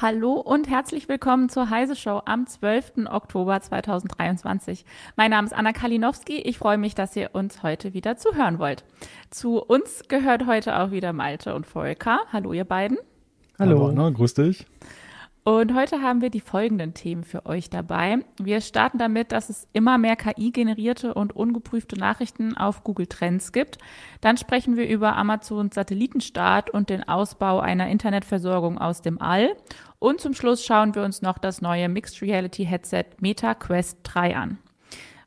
Hallo und herzlich willkommen zur Heise Show am 12. Oktober 2023. Mein Name ist Anna Kalinowski. Ich freue mich, dass ihr uns heute wieder zuhören wollt. Zu uns gehört heute auch wieder Malte und Volker. Hallo, ihr beiden. Hallo, Hallo Anna, grüß dich. Und heute haben wir die folgenden Themen für euch dabei. Wir starten damit, dass es immer mehr KI-generierte und ungeprüfte Nachrichten auf Google Trends gibt. Dann sprechen wir über Amazons Satellitenstart und den Ausbau einer Internetversorgung aus dem All. Und zum Schluss schauen wir uns noch das neue Mixed Reality Headset Meta Quest 3 an.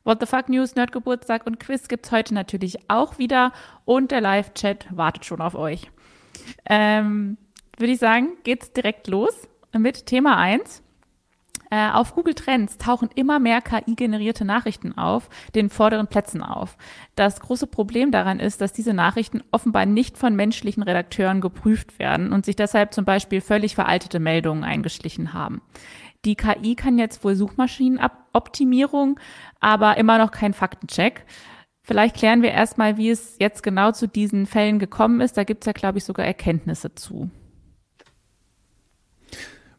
What the Fuck News, Nerdgeburtstag und Quiz gibt's heute natürlich auch wieder und der Live-Chat wartet schon auf euch. Ähm, Würde ich sagen, geht's direkt los mit Thema 1. Äh, auf Google Trends tauchen immer mehr KI-generierte Nachrichten auf, den vorderen Plätzen auf. Das große Problem daran ist, dass diese Nachrichten offenbar nicht von menschlichen Redakteuren geprüft werden und sich deshalb zum Beispiel völlig veraltete Meldungen eingeschlichen haben. Die KI kann jetzt wohl Suchmaschinenoptimierung, aber immer noch kein Faktencheck. Vielleicht klären wir erstmal, wie es jetzt genau zu diesen Fällen gekommen ist. Da gibt es ja, glaube ich, sogar Erkenntnisse zu.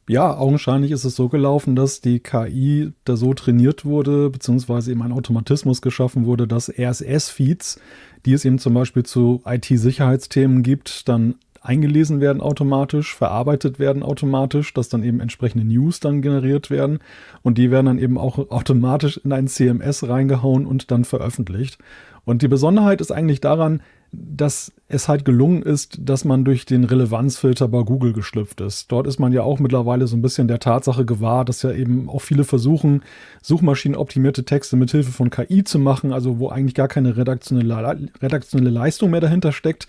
Ja, augenscheinlich ist es so gelaufen, dass die KI da so trainiert wurde, beziehungsweise eben ein Automatismus geschaffen wurde, dass RSS-Feeds, die es eben zum Beispiel zu IT-Sicherheitsthemen gibt, dann eingelesen werden automatisch, verarbeitet werden automatisch, dass dann eben entsprechende News dann generiert werden und die werden dann eben auch automatisch in ein CMS reingehauen und dann veröffentlicht. Und die Besonderheit ist eigentlich daran, dass es halt gelungen ist, dass man durch den Relevanzfilter bei Google geschlüpft ist. Dort ist man ja auch mittlerweile so ein bisschen der Tatsache gewahr, dass ja eben auch viele versuchen, suchmaschinenoptimierte Texte mit Hilfe von KI zu machen, also wo eigentlich gar keine redaktionelle, redaktionelle Leistung mehr dahinter steckt.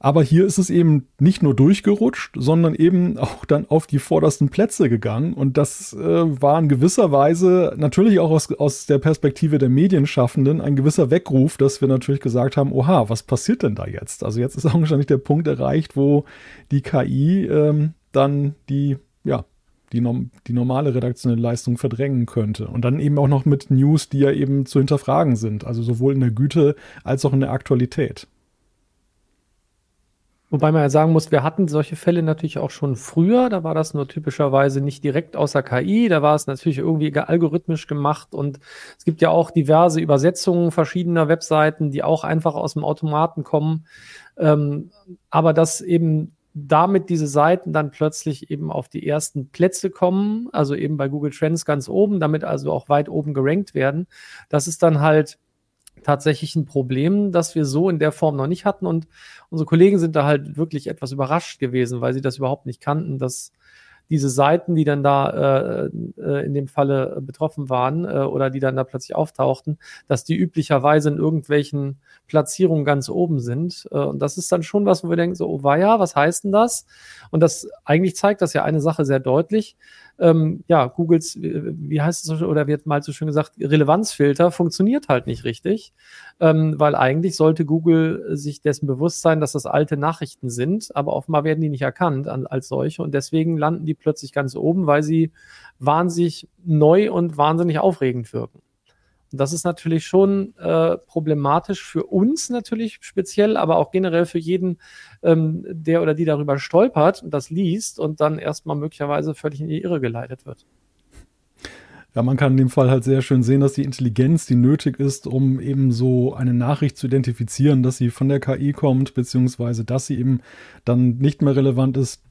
Aber hier ist es eben nicht nur durchgerutscht, sondern eben auch dann auf die vordersten Plätze gegangen. Und das äh, war in gewisser Weise natürlich auch aus, aus der Perspektive der Medienschaffenden ein gewisser Weckruf, dass wir natürlich gesagt haben, oha, was passiert denn da jetzt? Also jetzt ist auch wahrscheinlich der Punkt erreicht, wo die KI ähm, dann die, ja, die, die normale redaktionelle Leistung verdrängen könnte. Und dann eben auch noch mit News, die ja eben zu hinterfragen sind. Also sowohl in der Güte als auch in der Aktualität. Wobei man ja sagen muss, wir hatten solche Fälle natürlich auch schon früher. Da war das nur typischerweise nicht direkt außer KI. Da war es natürlich irgendwie algorithmisch gemacht. Und es gibt ja auch diverse Übersetzungen verschiedener Webseiten, die auch einfach aus dem Automaten kommen. Ähm, aber dass eben damit diese Seiten dann plötzlich eben auf die ersten Plätze kommen, also eben bei Google Trends ganz oben, damit also auch weit oben gerankt werden, das ist dann halt tatsächlich ein Problem, das wir so in der Form noch nicht hatten. Und unsere Kollegen sind da halt wirklich etwas überrascht gewesen, weil sie das überhaupt nicht kannten, dass diese Seiten, die dann da äh, äh, in dem Falle betroffen waren äh, oder die dann da plötzlich auftauchten, dass die üblicherweise in irgendwelchen Platzierungen ganz oben sind. Äh, und das ist dann schon was, wo wir denken, so, oh weia, was heißt denn das? Und das eigentlich zeigt das ja eine Sache sehr deutlich, ähm, ja, Googles, wie heißt es oder wird mal so schön gesagt, Relevanzfilter funktioniert halt nicht richtig, ähm, weil eigentlich sollte Google sich dessen bewusst sein, dass das alte Nachrichten sind, aber offenbar werden die nicht erkannt an, als solche und deswegen landen die plötzlich ganz oben, weil sie wahnsinnig neu und wahnsinnig aufregend wirken. Das ist natürlich schon äh, problematisch für uns natürlich speziell, aber auch generell für jeden, ähm, der oder die darüber stolpert und das liest und dann erstmal möglicherweise völlig in die Irre geleitet wird. Ja, man kann in dem Fall halt sehr schön sehen, dass die Intelligenz, die nötig ist, um eben so eine Nachricht zu identifizieren, dass sie von der KI kommt, beziehungsweise dass sie eben dann nicht mehr relevant ist,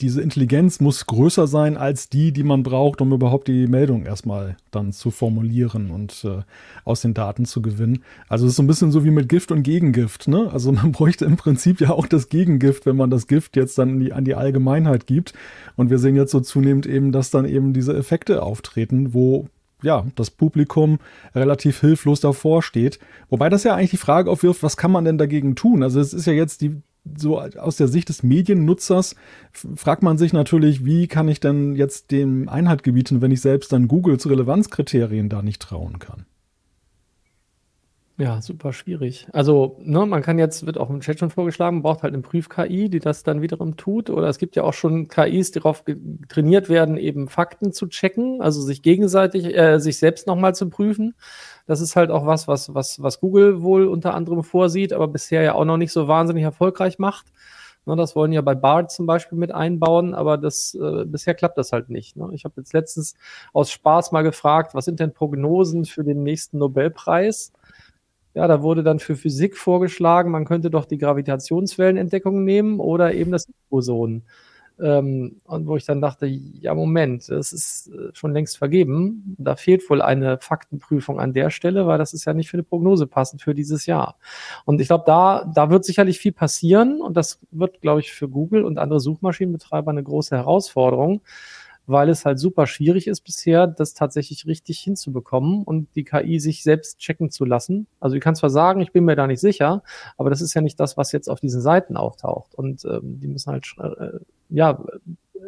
diese Intelligenz muss größer sein als die, die man braucht, um überhaupt die Meldung erstmal dann zu formulieren und äh, aus den Daten zu gewinnen. Also es ist so ein bisschen so wie mit Gift und Gegengift. Ne? Also man bräuchte im Prinzip ja auch das Gegengift, wenn man das Gift jetzt dann die, an die Allgemeinheit gibt. Und wir sehen jetzt so zunehmend eben, dass dann eben diese Effekte auftreten, wo ja, das Publikum relativ hilflos davor steht. Wobei das ja eigentlich die Frage aufwirft, was kann man denn dagegen tun? Also es ist ja jetzt die, so aus der Sicht des Mediennutzers fragt man sich natürlich, wie kann ich denn jetzt dem Einhalt gebieten, wenn ich selbst dann Googles Relevanzkriterien da nicht trauen kann? Ja, super schwierig. Also, ne, man kann jetzt, wird auch im Chat schon vorgeschlagen, braucht halt eine Prüf-KI, die das dann wiederum tut. Oder es gibt ja auch schon KIs, die darauf trainiert werden, eben Fakten zu checken, also sich gegenseitig, äh, sich selbst nochmal zu prüfen. Das ist halt auch was, was, was, was Google wohl unter anderem vorsieht, aber bisher ja auch noch nicht so wahnsinnig erfolgreich macht. Ne, das wollen ja bei BART zum Beispiel mit einbauen, aber das äh, bisher klappt das halt nicht. Ne? Ich habe jetzt letztens aus Spaß mal gefragt, was sind denn Prognosen für den nächsten Nobelpreis? Ja, da wurde dann für Physik vorgeschlagen, man könnte doch die Gravitationswellenentdeckung nehmen oder eben das Boson. Ähm, und wo ich dann dachte, ja, Moment, das ist äh, schon längst vergeben. Da fehlt wohl eine Faktenprüfung an der Stelle, weil das ist ja nicht für eine Prognose passend für dieses Jahr. Und ich glaube, da, da wird sicherlich viel passieren und das wird, glaube ich, für Google und andere Suchmaschinenbetreiber eine große Herausforderung weil es halt super schwierig ist bisher, das tatsächlich richtig hinzubekommen und die KI sich selbst checken zu lassen. Also ich kann zwar sagen, ich bin mir da nicht sicher, aber das ist ja nicht das, was jetzt auf diesen Seiten auftaucht. Und ähm, die müssen halt äh, ja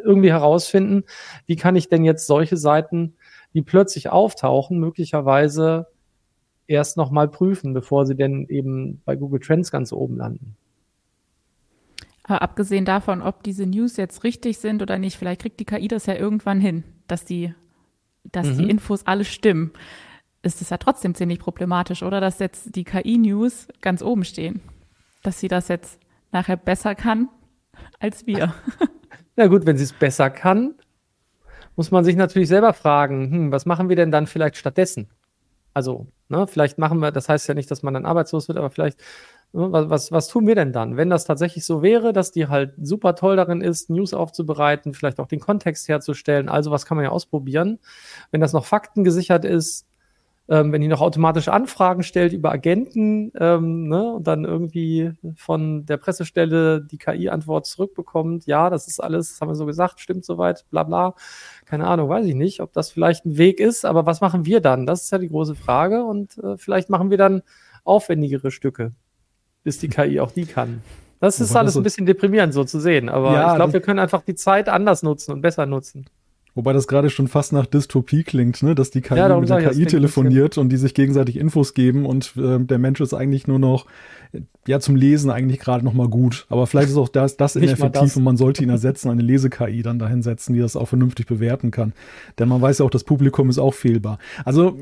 irgendwie herausfinden, wie kann ich denn jetzt solche Seiten, die plötzlich auftauchen, möglicherweise erst nochmal prüfen, bevor sie denn eben bei Google Trends ganz oben landen. Aber abgesehen davon, ob diese News jetzt richtig sind oder nicht, vielleicht kriegt die KI das ja irgendwann hin, dass die, dass mhm. die Infos alle stimmen. Ist es ja trotzdem ziemlich problematisch, oder? Dass jetzt die KI-News ganz oben stehen. Dass sie das jetzt nachher besser kann als wir. Na gut, wenn sie es besser kann, muss man sich natürlich selber fragen, hm, was machen wir denn dann vielleicht stattdessen? Also, ne, vielleicht machen wir, das heißt ja nicht, dass man dann arbeitslos wird, aber vielleicht was, was, was tun wir denn dann? Wenn das tatsächlich so wäre, dass die halt super toll darin ist, News aufzubereiten, vielleicht auch den Kontext herzustellen, also was kann man ja ausprobieren. Wenn das noch faktengesichert ist, ähm, wenn die noch automatisch Anfragen stellt über Agenten ähm, ne, und dann irgendwie von der Pressestelle die KI-Antwort zurückbekommt, ja, das ist alles, das haben wir so gesagt, stimmt soweit, bla bla. Keine Ahnung, weiß ich nicht, ob das vielleicht ein Weg ist, aber was machen wir dann? Das ist ja die große Frage und äh, vielleicht machen wir dann aufwendigere Stücke bis die KI auch die kann. Das ist alles ein bisschen deprimierend so zu sehen, aber ja, ich glaube, wir können einfach die Zeit anders nutzen und besser nutzen. Wobei das gerade schon fast nach Dystopie klingt, ne? dass die KI ja, mit der KI telefoniert und die sich gegenseitig Infos geben und äh, der Mensch ist eigentlich nur noch ja zum Lesen eigentlich gerade noch mal gut. Aber vielleicht ist auch das, das ineffektiv das. und man sollte ihn ersetzen, eine Lese-KI dann dahin setzen, die das auch vernünftig bewerten kann. Denn man weiß ja auch, das Publikum ist auch fehlbar. Also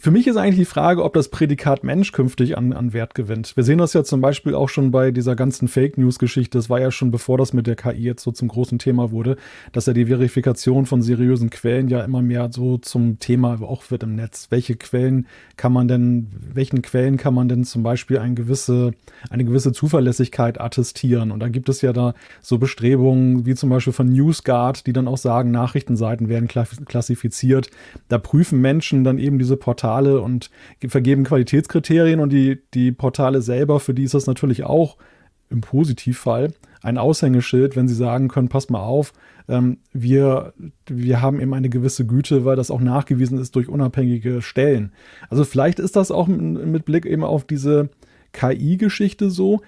für mich ist eigentlich die Frage, ob das Prädikat Mensch künftig an, an Wert gewinnt. Wir sehen das ja zum Beispiel auch schon bei dieser ganzen Fake News-Geschichte. Das war ja schon bevor das mit der KI jetzt so zum großen Thema wurde, dass ja die Verifikation von seriösen Quellen ja immer mehr so zum Thema auch wird im Netz. Welche Quellen kann man denn, welchen Quellen kann man denn zum Beispiel eine gewisse, eine gewisse Zuverlässigkeit attestieren? Und da gibt es ja da so Bestrebungen wie zum Beispiel von NewsGuard, die dann auch sagen, Nachrichtenseiten werden klassifiziert. Da prüfen Menschen dann eben diese Portale und vergeben Qualitätskriterien und die, die Portale selber, für die ist das natürlich auch im Positivfall ein Aushängeschild, wenn sie sagen können, pass mal auf, ähm, wir, wir haben eben eine gewisse Güte, weil das auch nachgewiesen ist durch unabhängige Stellen. Also vielleicht ist das auch mit Blick eben auf diese KI-Geschichte so,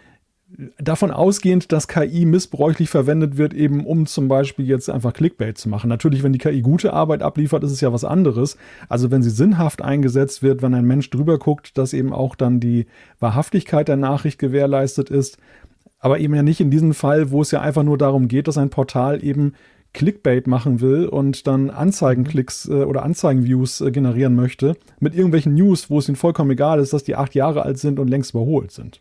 davon ausgehend, dass KI missbräuchlich verwendet wird, eben um zum Beispiel jetzt einfach Clickbait zu machen. Natürlich, wenn die KI gute Arbeit abliefert, ist es ja was anderes. Also wenn sie sinnhaft eingesetzt wird, wenn ein Mensch drüber guckt, dass eben auch dann die Wahrhaftigkeit der Nachricht gewährleistet ist. Aber eben ja nicht in diesem Fall, wo es ja einfach nur darum geht, dass ein Portal eben Clickbait machen will und dann Anzeigenklicks äh, oder Anzeigenviews äh, generieren möchte mit irgendwelchen News, wo es ihnen vollkommen egal ist, dass die acht Jahre alt sind und längst überholt sind.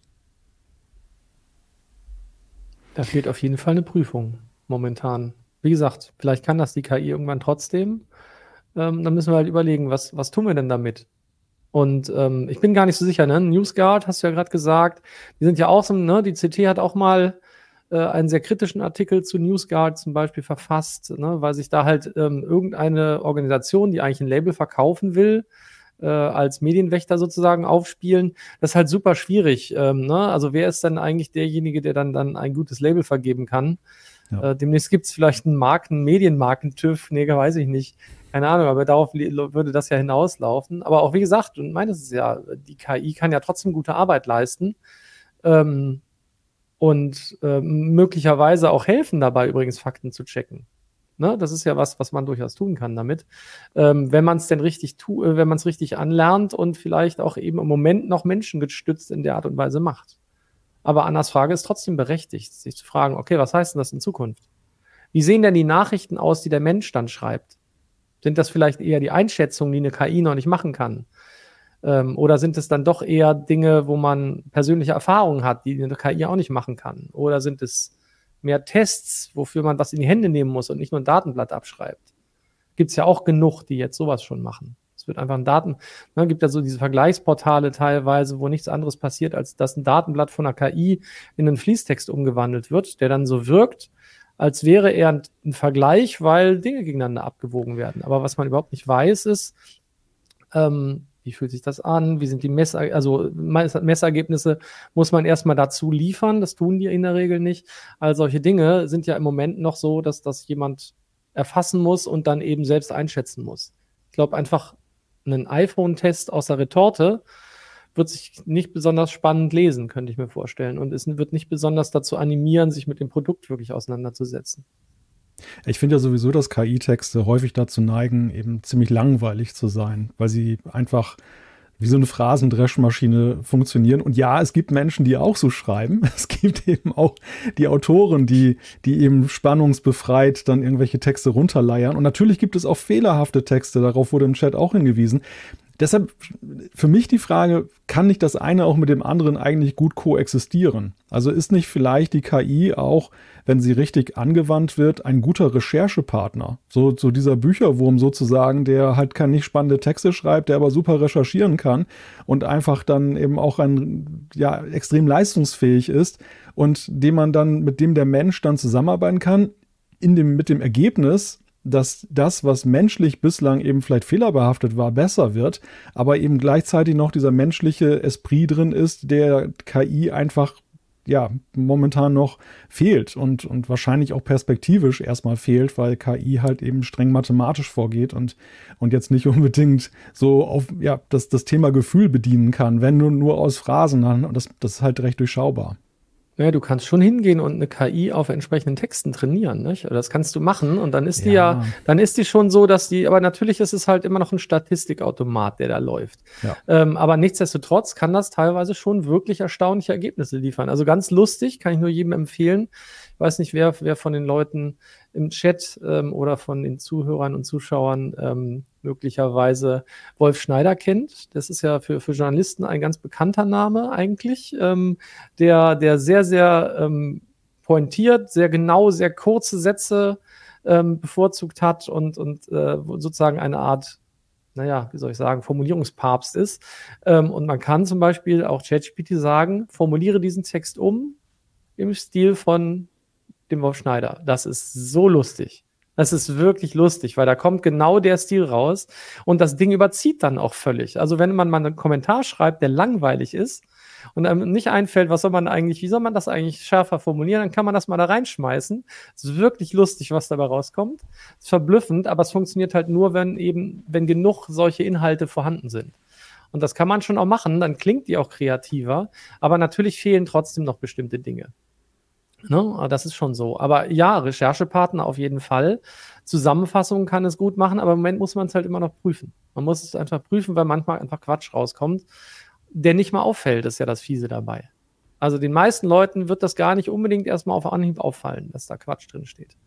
Da fehlt auf jeden Fall eine Prüfung momentan. Wie gesagt, vielleicht kann das die KI irgendwann trotzdem. Ähm, dann müssen wir halt überlegen, was, was tun wir denn damit? Und ähm, ich bin gar nicht so sicher, ne? NewsGuard, hast du ja gerade gesagt, die sind ja auch so, ne? Die CT hat auch mal äh, einen sehr kritischen Artikel zu NewsGuard zum Beispiel verfasst, ne? weil sich da halt ähm, irgendeine Organisation, die eigentlich ein Label verkaufen will, äh, als Medienwächter sozusagen aufspielen. Das ist halt super schwierig. Ähm, ne? Also wer ist dann eigentlich derjenige, der dann, dann ein gutes Label vergeben kann? Ja. Äh, demnächst gibt es vielleicht einen Marken, Medienmarken-TÜV, nee, weiß ich nicht. Keine Ahnung, aber darauf würde das ja hinauslaufen. Aber auch wie gesagt, und meines ist ja, die KI kann ja trotzdem gute Arbeit leisten. Ähm, und äh, möglicherweise auch helfen dabei, übrigens Fakten zu checken. Ne? Das ist ja was, was man durchaus tun kann damit. Ähm, wenn man es denn richtig tu äh, wenn man es richtig anlernt und vielleicht auch eben im Moment noch menschengestützt in der Art und Weise macht. Aber Annas Frage ist trotzdem berechtigt, sich zu fragen, okay, was heißt denn das in Zukunft? Wie sehen denn die Nachrichten aus, die der Mensch dann schreibt? Sind das vielleicht eher die Einschätzungen, die eine KI noch nicht machen kann? Ähm, oder sind es dann doch eher Dinge, wo man persönliche Erfahrungen hat, die eine KI auch nicht machen kann? Oder sind es mehr Tests, wofür man was in die Hände nehmen muss und nicht nur ein Datenblatt abschreibt? Gibt es ja auch genug, die jetzt sowas schon machen. Es wird einfach ein Daten, ne, gibt ja so diese Vergleichsportale teilweise, wo nichts anderes passiert, als dass ein Datenblatt von einer KI in einen Fließtext umgewandelt wird, der dann so wirkt, als wäre er ein, Vergleich, weil Dinge gegeneinander abgewogen werden. Aber was man überhaupt nicht weiß, ist, ähm, wie fühlt sich das an? Wie sind die Mess also Messergebnisse muss man erstmal dazu liefern. Das tun die in der Regel nicht. All solche Dinge sind ja im Moment noch so, dass das jemand erfassen muss und dann eben selbst einschätzen muss. Ich glaube einfach, einen iPhone-Test aus der Retorte wird sich nicht besonders spannend lesen, könnte ich mir vorstellen. Und es wird nicht besonders dazu animieren, sich mit dem Produkt wirklich auseinanderzusetzen. Ich finde ja sowieso, dass KI-Texte häufig dazu neigen, eben ziemlich langweilig zu sein, weil sie einfach wie so eine Phrasendreschmaschine funktionieren. Und ja, es gibt Menschen, die auch so schreiben. Es gibt eben auch die Autoren, die, die eben spannungsbefreit dann irgendwelche Texte runterleiern. Und natürlich gibt es auch fehlerhafte Texte, darauf wurde im Chat auch hingewiesen. Deshalb für mich die Frage, kann nicht das eine auch mit dem anderen eigentlich gut koexistieren? Also ist nicht vielleicht die KI auch, wenn sie richtig angewandt wird, ein guter Recherchepartner? So, so dieser Bücherwurm sozusagen, der halt kann nicht spannende Texte schreibt, der aber super recherchieren kann und einfach dann eben auch ein, ja, extrem leistungsfähig ist und dem man dann, mit dem der Mensch dann zusammenarbeiten kann, in dem, mit dem Ergebnis, dass das, was menschlich bislang eben vielleicht fehlerbehaftet war, besser wird, aber eben gleichzeitig noch dieser menschliche Esprit drin ist, der KI einfach ja, momentan noch fehlt und, und wahrscheinlich auch perspektivisch erstmal fehlt, weil KI halt eben streng mathematisch vorgeht und, und jetzt nicht unbedingt so auf, ja, das, das Thema Gefühl bedienen kann, wenn nur, nur aus Phrasen, und das, das ist halt recht durchschaubar. Ja, du kannst schon hingehen und eine KI auf entsprechenden Texten trainieren, nicht? Das kannst du machen und dann ist die ja, ja dann ist die schon so, dass die, aber natürlich ist es halt immer noch ein Statistikautomat, der da läuft. Ja. Ähm, aber nichtsdestotrotz kann das teilweise schon wirklich erstaunliche Ergebnisse liefern. Also ganz lustig, kann ich nur jedem empfehlen. Ich weiß nicht, wer, wer von den Leuten im Chat ähm, oder von den Zuhörern und Zuschauern ähm, möglicherweise Wolf Schneider kennt. Das ist ja für, für Journalisten ein ganz bekannter Name eigentlich, ähm, der, der sehr, sehr ähm, pointiert, sehr genau, sehr kurze Sätze ähm, bevorzugt hat und, und äh, sozusagen eine Art naja, wie soll ich sagen, Formulierungspapst ist. Ähm, und man kann zum Beispiel auch ChatGPT sagen, formuliere diesen Text um im Stil von dem Wolf Schneider. Das ist so lustig. Das ist wirklich lustig, weil da kommt genau der Stil raus und das Ding überzieht dann auch völlig. Also wenn man mal einen Kommentar schreibt, der langweilig ist und einem nicht einfällt, was soll man eigentlich, wie soll man das eigentlich schärfer formulieren, dann kann man das mal da reinschmeißen. Es ist wirklich lustig, was dabei rauskommt. Es ist verblüffend, aber es funktioniert halt nur, wenn eben, wenn genug solche Inhalte vorhanden sind. Und das kann man schon auch machen, dann klingt die auch kreativer, aber natürlich fehlen trotzdem noch bestimmte Dinge. Ne? Ah, das ist schon so. Aber ja, Recherchepartner auf jeden Fall. Zusammenfassungen kann es gut machen, aber im Moment muss man es halt immer noch prüfen. Man muss es einfach prüfen, weil manchmal einfach Quatsch rauskommt, der nicht mal auffällt, ist ja das Fiese dabei. Also den meisten Leuten wird das gar nicht unbedingt erstmal auf Anhieb auffallen, dass da Quatsch drin steht.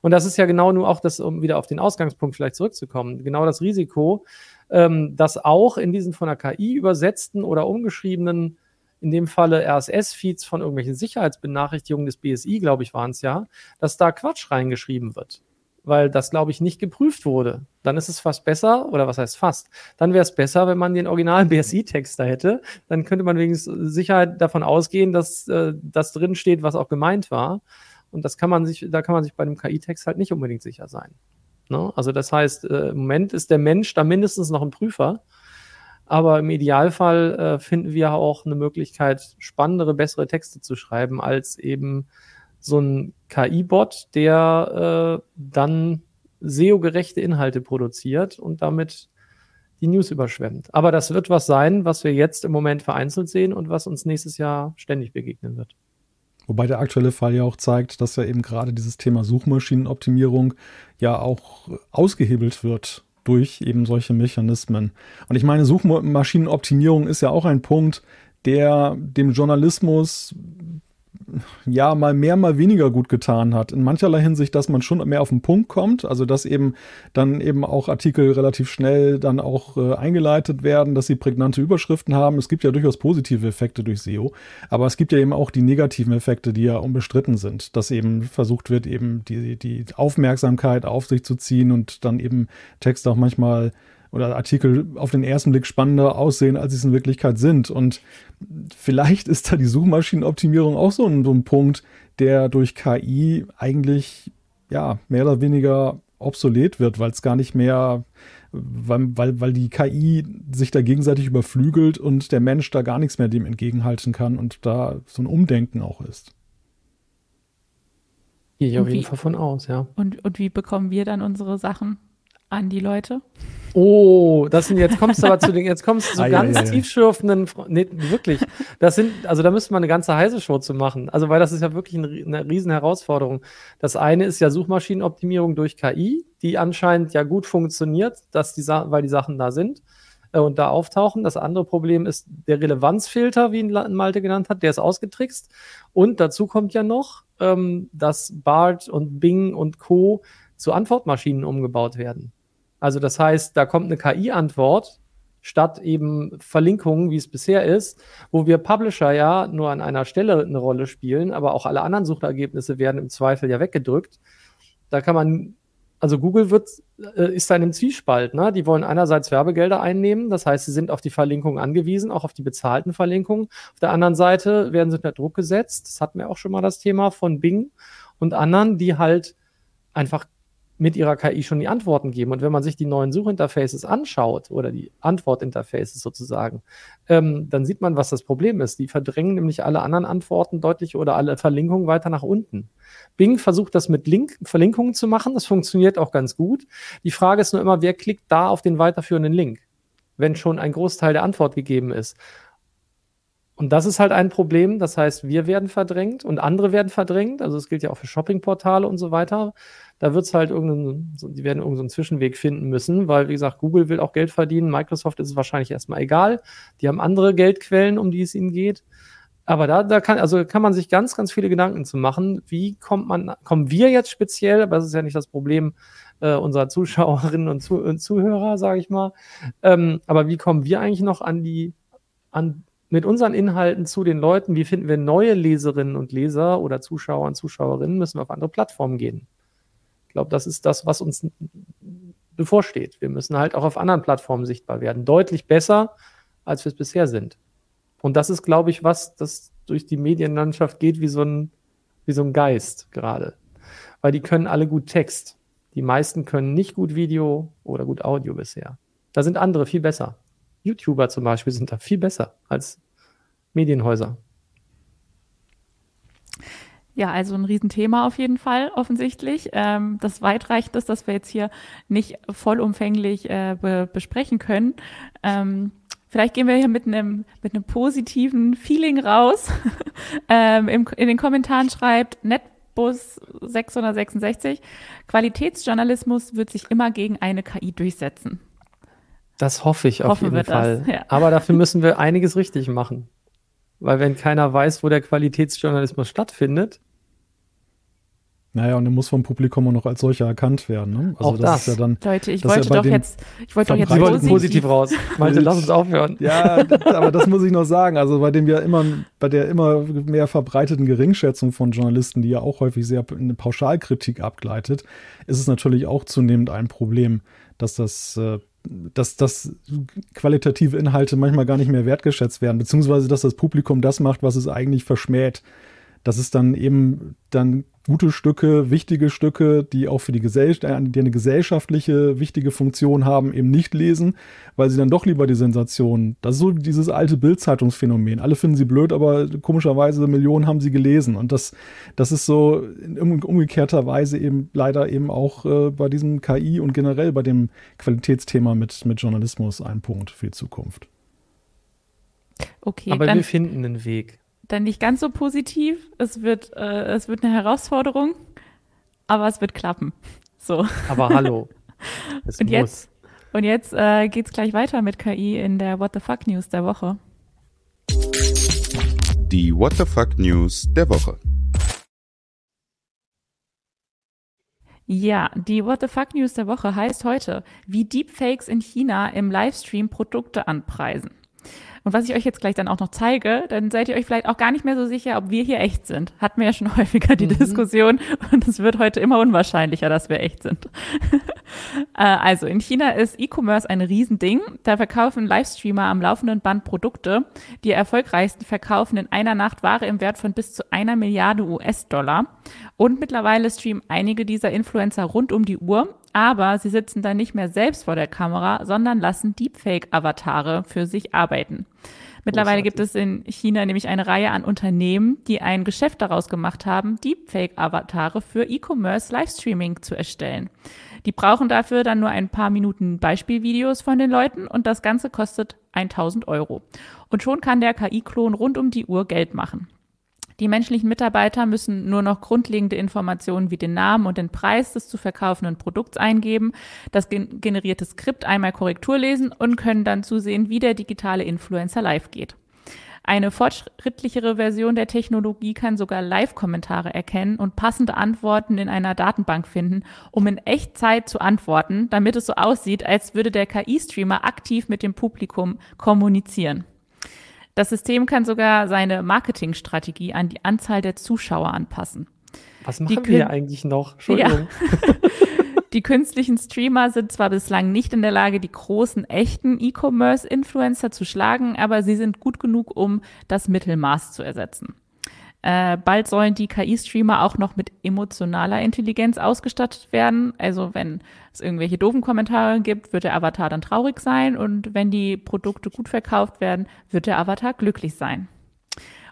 Und das ist ja genau nur auch das, um wieder auf den Ausgangspunkt vielleicht zurückzukommen, genau das Risiko, ähm, dass auch in diesen von der KI übersetzten oder umgeschriebenen in dem Falle RSS-Feeds von irgendwelchen Sicherheitsbenachrichtigungen des BSI, glaube ich, waren es ja, dass da Quatsch reingeschrieben wird. Weil das, glaube ich, nicht geprüft wurde. Dann ist es fast besser, oder was heißt fast? Dann wäre es besser, wenn man den originalen BSI-Text da hätte. Dann könnte man wenigstens Sicherheit davon ausgehen, dass äh, das drin steht, was auch gemeint war. Und das kann man sich, da kann man sich bei dem KI-Text halt nicht unbedingt sicher sein. Ne? Also das heißt, äh, im Moment ist der Mensch da mindestens noch ein Prüfer. Aber im Idealfall äh, finden wir auch eine Möglichkeit, spannendere, bessere Texte zu schreiben, als eben so ein KI-Bot, der äh, dann SEO-gerechte Inhalte produziert und damit die News überschwemmt. Aber das wird was sein, was wir jetzt im Moment vereinzelt sehen und was uns nächstes Jahr ständig begegnen wird. Wobei der aktuelle Fall ja auch zeigt, dass ja eben gerade dieses Thema Suchmaschinenoptimierung ja auch ausgehebelt wird durch eben solche Mechanismen. Und ich meine, Suchmaschinenoptimierung ist ja auch ein Punkt, der dem Journalismus ja mal mehr, mal weniger gut getan hat. In mancherlei Hinsicht, dass man schon mehr auf den Punkt kommt, also dass eben dann eben auch Artikel relativ schnell dann auch äh, eingeleitet werden, dass sie prägnante Überschriften haben. Es gibt ja durchaus positive Effekte durch SEO, aber es gibt ja eben auch die negativen Effekte, die ja unbestritten sind, dass eben versucht wird, eben die, die Aufmerksamkeit auf sich zu ziehen und dann eben Text auch manchmal oder Artikel auf den ersten Blick spannender aussehen, als sie es in Wirklichkeit sind. Und vielleicht ist da die Suchmaschinenoptimierung auch so ein, so ein Punkt, der durch KI eigentlich ja mehr oder weniger obsolet wird, weil es gar nicht mehr, weil, weil, weil die KI sich da gegenseitig überflügelt und der Mensch da gar nichts mehr dem entgegenhalten kann und da so ein Umdenken auch ist. Gehe ich auf jeden Fall von aus, ja. Und, und wie bekommen wir dann unsere Sachen an die Leute? Oh, das sind jetzt kommst du aber zu den jetzt kommst du zu ah, ganz ja, ja, tiefschürfenden nee, wirklich. Das sind also da müsste man eine ganze heiße Show zu machen. Also weil das ist ja wirklich eine riesen Herausforderung. Das eine ist ja Suchmaschinenoptimierung durch KI, die anscheinend ja gut funktioniert, dass die weil die Sachen da sind äh, und da auftauchen. Das andere Problem ist der Relevanzfilter, wie ihn Malte genannt hat, der ist ausgetrickst und dazu kommt ja noch, ähm, dass BART und Bing und Co zu Antwortmaschinen umgebaut werden. Also das heißt, da kommt eine KI-Antwort statt eben Verlinkungen, wie es bisher ist, wo wir Publisher ja nur an einer Stelle eine Rolle spielen, aber auch alle anderen Suchergebnisse werden im Zweifel ja weggedrückt. Da kann man, also Google wird, äh, ist da in einem Zwiespalt, ne? Die wollen einerseits Werbegelder einnehmen, das heißt, sie sind auf die Verlinkungen angewiesen, auch auf die bezahlten Verlinkungen. Auf der anderen Seite werden sie unter Druck gesetzt, das hatten wir auch schon mal das Thema von Bing und anderen, die halt einfach mit ihrer KI schon die Antworten geben. Und wenn man sich die neuen Suchinterfaces anschaut oder die Antwortinterfaces sozusagen, ähm, dann sieht man, was das Problem ist. Die verdrängen nämlich alle anderen Antworten deutlich oder alle Verlinkungen weiter nach unten. Bing versucht das mit Link Verlinkungen zu machen. Das funktioniert auch ganz gut. Die Frage ist nur immer, wer klickt da auf den weiterführenden Link, wenn schon ein Großteil der Antwort gegeben ist. Und das ist halt ein Problem. Das heißt, wir werden verdrängt und andere werden verdrängt. Also es gilt ja auch für Shoppingportale und so weiter. Da wird es halt irgendeinen, die werden irgendeinen Zwischenweg finden müssen, weil, wie gesagt, Google will auch Geld verdienen. Microsoft ist es wahrscheinlich erstmal egal. Die haben andere Geldquellen, um die es ihnen geht. Aber da, da kann, also kann man sich ganz, ganz viele Gedanken zu machen. Wie kommt man, kommen wir jetzt speziell, aber das ist ja nicht das Problem äh, unserer Zuschauerinnen und, Zu und Zuhörer, sage ich mal. Ähm, aber wie kommen wir eigentlich noch an die, an mit unseren Inhalten zu den Leuten, wie finden wir neue Leserinnen und Leser oder Zuschauer und Zuschauerinnen, müssen wir auf andere Plattformen gehen. Ich glaube, das ist das, was uns bevorsteht. Wir müssen halt auch auf anderen Plattformen sichtbar werden. Deutlich besser, als wir es bisher sind. Und das ist, glaube ich, was das durch die Medienlandschaft geht wie so ein, wie so ein Geist gerade. Weil die können alle gut Text. Die meisten können nicht gut Video oder gut Audio bisher. Da sind andere viel besser. YouTuber zum Beispiel sind da viel besser als Medienhäuser. Ja, also ein Riesenthema auf jeden Fall, offensichtlich. Ähm, das weitreichend ist, dass wir jetzt hier nicht vollumfänglich äh, be besprechen können. Ähm, vielleicht gehen wir hier mit einem mit positiven Feeling raus. ähm, im, in den Kommentaren schreibt Netbus 666, Qualitätsjournalismus wird sich immer gegen eine KI durchsetzen. Das hoffe ich auf Hoffen jeden Fall. Das, ja. Aber dafür müssen wir einiges richtig machen. Weil wenn keiner weiß, wo der Qualitätsjournalismus stattfindet. Naja, und er muss vom Publikum auch noch als solcher erkannt werden. Ne? Also auch das, das. ist ja dann. Leute, ich wollte ja doch jetzt, ich wollte doch jetzt positiv, positiv raus. Malte, lass uns aufhören. Ja, aber das muss ich noch sagen. Also bei dem ja immer, bei der immer mehr verbreiteten Geringschätzung von Journalisten, die ja auch häufig sehr eine Pauschalkritik abgleitet, ist es natürlich auch zunehmend ein Problem, dass das äh, dass, dass qualitative Inhalte manchmal gar nicht mehr wertgeschätzt werden, beziehungsweise dass das Publikum das macht, was es eigentlich verschmäht. Das ist dann eben dann gute Stücke, wichtige Stücke, die auch für die Gesellschaft, äh, die eine gesellschaftliche wichtige Funktion haben, eben nicht lesen, weil sie dann doch lieber die Sensation, das ist so dieses alte Bildzeitungsphänomen. Alle finden sie blöd, aber komischerweise Millionen haben sie gelesen. Und das, das ist so in umgekehrter Weise eben leider eben auch äh, bei diesem KI und generell bei dem Qualitätsthema mit, mit Journalismus ein Punkt für die Zukunft. Okay, aber wir finden einen Weg dann nicht ganz so positiv. Es wird, äh, es wird eine Herausforderung, aber es wird klappen. So. Aber hallo. Es und, muss. Jetzt, und jetzt äh, geht es gleich weiter mit KI in der What the Fuck News der Woche. Die What the Fuck News der Woche. Ja, die What the Fuck News der Woche heißt heute, wie Deepfakes in China im Livestream Produkte anpreisen. Und was ich euch jetzt gleich dann auch noch zeige, dann seid ihr euch vielleicht auch gar nicht mehr so sicher, ob wir hier echt sind. Hatten wir ja schon häufiger die mhm. Diskussion und es wird heute immer unwahrscheinlicher, dass wir echt sind. Äh, also in China ist E-Commerce ein Riesending. Da verkaufen Livestreamer am laufenden Band Produkte. Die erfolgreichsten verkaufen in einer Nacht Ware im Wert von bis zu einer Milliarde US-Dollar. Und mittlerweile streamen einige dieser Influencer rund um die Uhr aber sie sitzen dann nicht mehr selbst vor der Kamera, sondern lassen Deepfake-Avatare für sich arbeiten. Mittlerweile gibt es in China nämlich eine Reihe an Unternehmen, die ein Geschäft daraus gemacht haben, Deepfake-Avatare für E-Commerce-Livestreaming zu erstellen. Die brauchen dafür dann nur ein paar Minuten Beispielvideos von den Leuten und das Ganze kostet 1000 Euro. Und schon kann der KI-Klon rund um die Uhr Geld machen. Die menschlichen Mitarbeiter müssen nur noch grundlegende Informationen wie den Namen und den Preis des zu verkaufenden Produkts eingeben, das generierte Skript einmal Korrektur lesen und können dann zusehen, wie der digitale Influencer live geht. Eine fortschrittlichere Version der Technologie kann sogar Live-Kommentare erkennen und passende Antworten in einer Datenbank finden, um in Echtzeit zu antworten, damit es so aussieht, als würde der KI-Streamer aktiv mit dem Publikum kommunizieren. Das System kann sogar seine Marketingstrategie an die Anzahl der Zuschauer anpassen. Was machen die wir eigentlich noch? Entschuldigung. Ja. die künstlichen Streamer sind zwar bislang nicht in der Lage, die großen echten E-Commerce-Influencer zu schlagen, aber sie sind gut genug, um das Mittelmaß zu ersetzen. Äh, bald sollen die KI-Streamer auch noch mit emotionaler Intelligenz ausgestattet werden. Also wenn es irgendwelche doofen Kommentare gibt, wird der Avatar dann traurig sein und wenn die Produkte gut verkauft werden, wird der Avatar glücklich sein.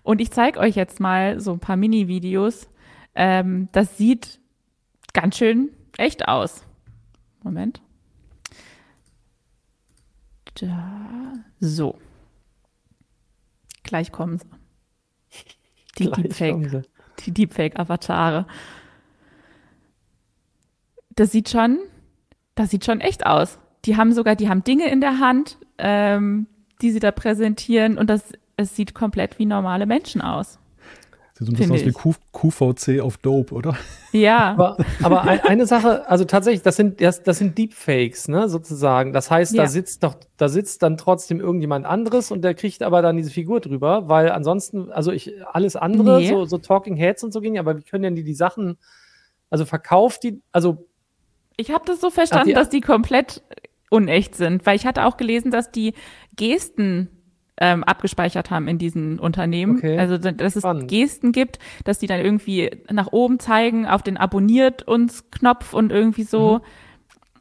Und ich zeige euch jetzt mal so ein paar Mini-Videos. Ähm, das sieht ganz schön echt aus. Moment. Da. So. Gleich kommen sie. Die Deepfake, die Deepfake-Avatare. Das sieht schon, das sieht schon echt aus. Die haben sogar, die haben Dinge in der Hand, ähm, die sie da präsentieren und das, es sieht komplett wie normale Menschen aus. Sieht so ein bisschen aus wie Q QVC auf Dope, oder? Ja. Aber, aber ein, eine Sache, also tatsächlich, das sind, das, das sind Deepfakes, ne, sozusagen. Das heißt, ja. da sitzt doch, da sitzt dann trotzdem irgendjemand anderes und der kriegt aber dann diese Figur drüber, weil ansonsten, also ich, alles andere, nee. so, so Talking Heads und so gehen, aber wie können denn die die Sachen, also verkauft die, also. Ich habe das so verstanden, die, dass die komplett unecht sind, weil ich hatte auch gelesen, dass die Gesten ähm, abgespeichert haben in diesen Unternehmen. Okay. Also dass es Spannend. Gesten gibt, dass die dann irgendwie nach oben zeigen auf den Abonniert uns Knopf und irgendwie so. Mhm.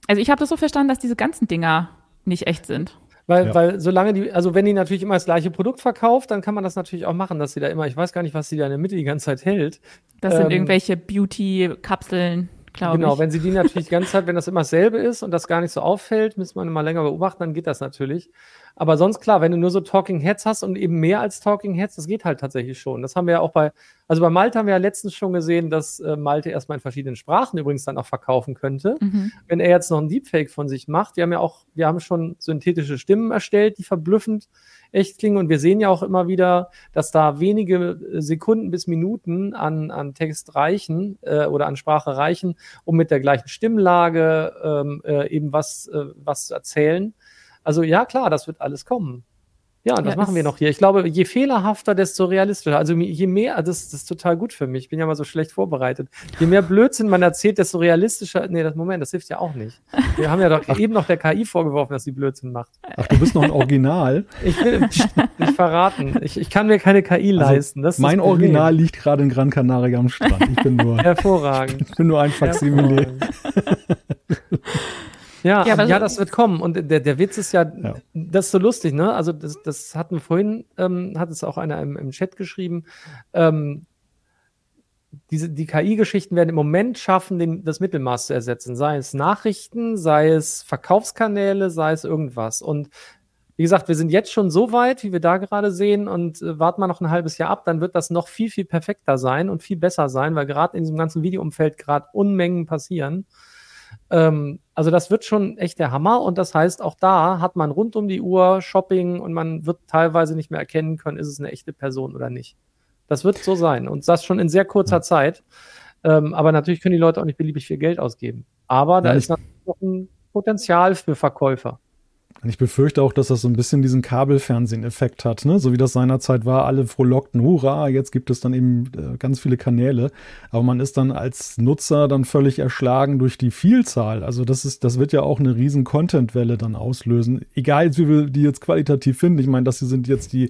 Also ich habe das so verstanden, dass diese ganzen Dinger nicht echt sind. Weil, ja. weil solange die, also wenn die natürlich immer das gleiche Produkt verkauft, dann kann man das natürlich auch machen, dass sie da immer, ich weiß gar nicht, was sie da in der Mitte die ganze Zeit hält. Das ähm, sind irgendwelche Beauty-Kapseln glaube genau, ich. Genau, wenn sie die natürlich die ganze Zeit, wenn das immer dasselbe ist und das gar nicht so auffällt, müsste man immer länger beobachten, dann geht das natürlich. Aber sonst klar, wenn du nur so Talking Heads hast und eben mehr als Talking Heads, das geht halt tatsächlich schon. Das haben wir ja auch bei, also bei Malte haben wir ja letztens schon gesehen, dass äh, Malte erstmal in verschiedenen Sprachen übrigens dann auch verkaufen könnte. Mhm. Wenn er jetzt noch ein Deepfake von sich macht, wir haben ja auch, wir haben schon synthetische Stimmen erstellt, die verblüffend echt klingen. Und wir sehen ja auch immer wieder, dass da wenige äh, Sekunden bis Minuten an, an Text reichen äh, oder an Sprache reichen, um mit der gleichen Stimmlage ähm, äh, eben was, äh, was zu erzählen. Also ja, klar, das wird alles kommen. Ja, und ja, das machen wir noch hier. Ich glaube, je fehlerhafter, desto realistischer. Also je mehr, das, das, ist total gut für mich. Ich bin ja mal so schlecht vorbereitet. Je mehr Blödsinn man erzählt, desto realistischer. Nee, das Moment, das hilft ja auch nicht. Wir haben ja doch Ach. eben noch der KI vorgeworfen, dass sie Blödsinn macht. Ach, du bist noch ein Original. ich will nicht verraten. Ich, ich kann mir keine KI also leisten. mein Original liegt gerade in Gran Canaria am Strand. Ich bin nur. Hervorragend. Ich bin nur ein Faximile. Ja, ja, ja, das wird kommen. Und der, der Witz ist ja, ja, das ist so lustig, ne? Also, das, das hatten wir vorhin, ähm, hat es auch einer im, im Chat geschrieben. Ähm, diese, die KI-Geschichten werden im Moment schaffen, den, das Mittelmaß zu ersetzen. Sei es Nachrichten, sei es Verkaufskanäle, sei es irgendwas. Und wie gesagt, wir sind jetzt schon so weit, wie wir da gerade sehen, und äh, warten mal noch ein halbes Jahr ab, dann wird das noch viel, viel perfekter sein und viel besser sein, weil gerade in diesem ganzen Videoumfeld gerade Unmengen passieren. Ähm, also das wird schon echt der Hammer und das heißt, auch da hat man rund um die Uhr Shopping und man wird teilweise nicht mehr erkennen können, ist es eine echte Person oder nicht. Das wird so sein. Und das schon in sehr kurzer. Zeit. Ähm, aber natürlich können die Leute auch nicht beliebig viel Geld ausgeben. Aber da ja, ist natürlich noch ein Potenzial für Verkäufer. Und ich befürchte auch, dass das so ein bisschen diesen Kabelfernsehen-Effekt hat, ne? So wie das seinerzeit war, alle frohlockten, hurra, jetzt gibt es dann eben äh, ganz viele Kanäle. Aber man ist dann als Nutzer dann völlig erschlagen durch die Vielzahl. Also das ist, das wird ja auch eine riesen Content-Welle dann auslösen. Egal, wie wir die jetzt qualitativ finden. Ich meine, das sind jetzt die